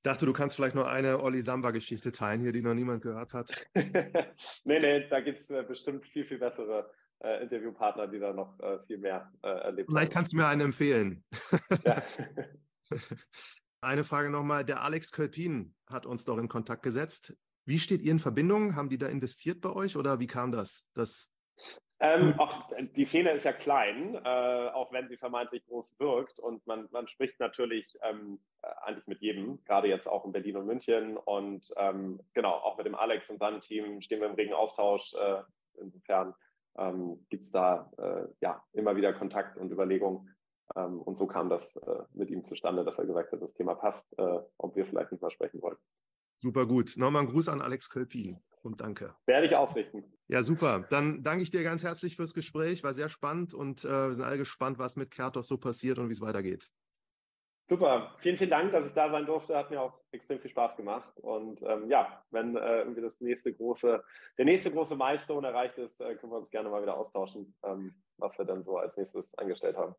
Dachte, du kannst vielleicht nur eine Olli Samba-Geschichte teilen hier, die noch niemand gehört hat. nee, nee, da gibt es äh, bestimmt viel, viel bessere äh, Interviewpartner, die da noch äh, viel mehr äh, erlebt Vielleicht haben. kannst du mir einen empfehlen. ja. Eine Frage nochmal. Der Alex Kölpin hat uns doch in Kontakt gesetzt. Wie steht ihr in Verbindung? Haben die da investiert bei euch oder wie kam das? das ähm, auch, die Szene ist ja klein, äh, auch wenn sie vermeintlich groß wirkt. Und man, man spricht natürlich ähm, äh, eigentlich mit jedem, gerade jetzt auch in Berlin und München. Und ähm, genau, auch mit dem Alex und seinem Team stehen wir im regen Austausch. Äh, insofern ähm, gibt es da äh, ja immer wieder Kontakt und Überlegungen. Ähm, und so kam das äh, mit ihm zustande, dass er gesagt hat, das Thema passt, äh, ob wir vielleicht nicht mal sprechen wollen. Super gut. Nochmal ein Gruß an Alex Kölpin und danke. Werde ich ausrichten. Ja, super. Dann danke ich dir ganz herzlich fürs Gespräch. War sehr spannend und äh, wir sind alle gespannt, was mit Kertos so passiert und wie es weitergeht. Super. Vielen, vielen Dank, dass ich da sein durfte. Hat mir auch extrem viel Spaß gemacht. Und ähm, ja, wenn äh, irgendwie das nächste große, der nächste große Milestone erreicht ist, äh, können wir uns gerne mal wieder austauschen, ähm, was wir dann so als nächstes angestellt haben.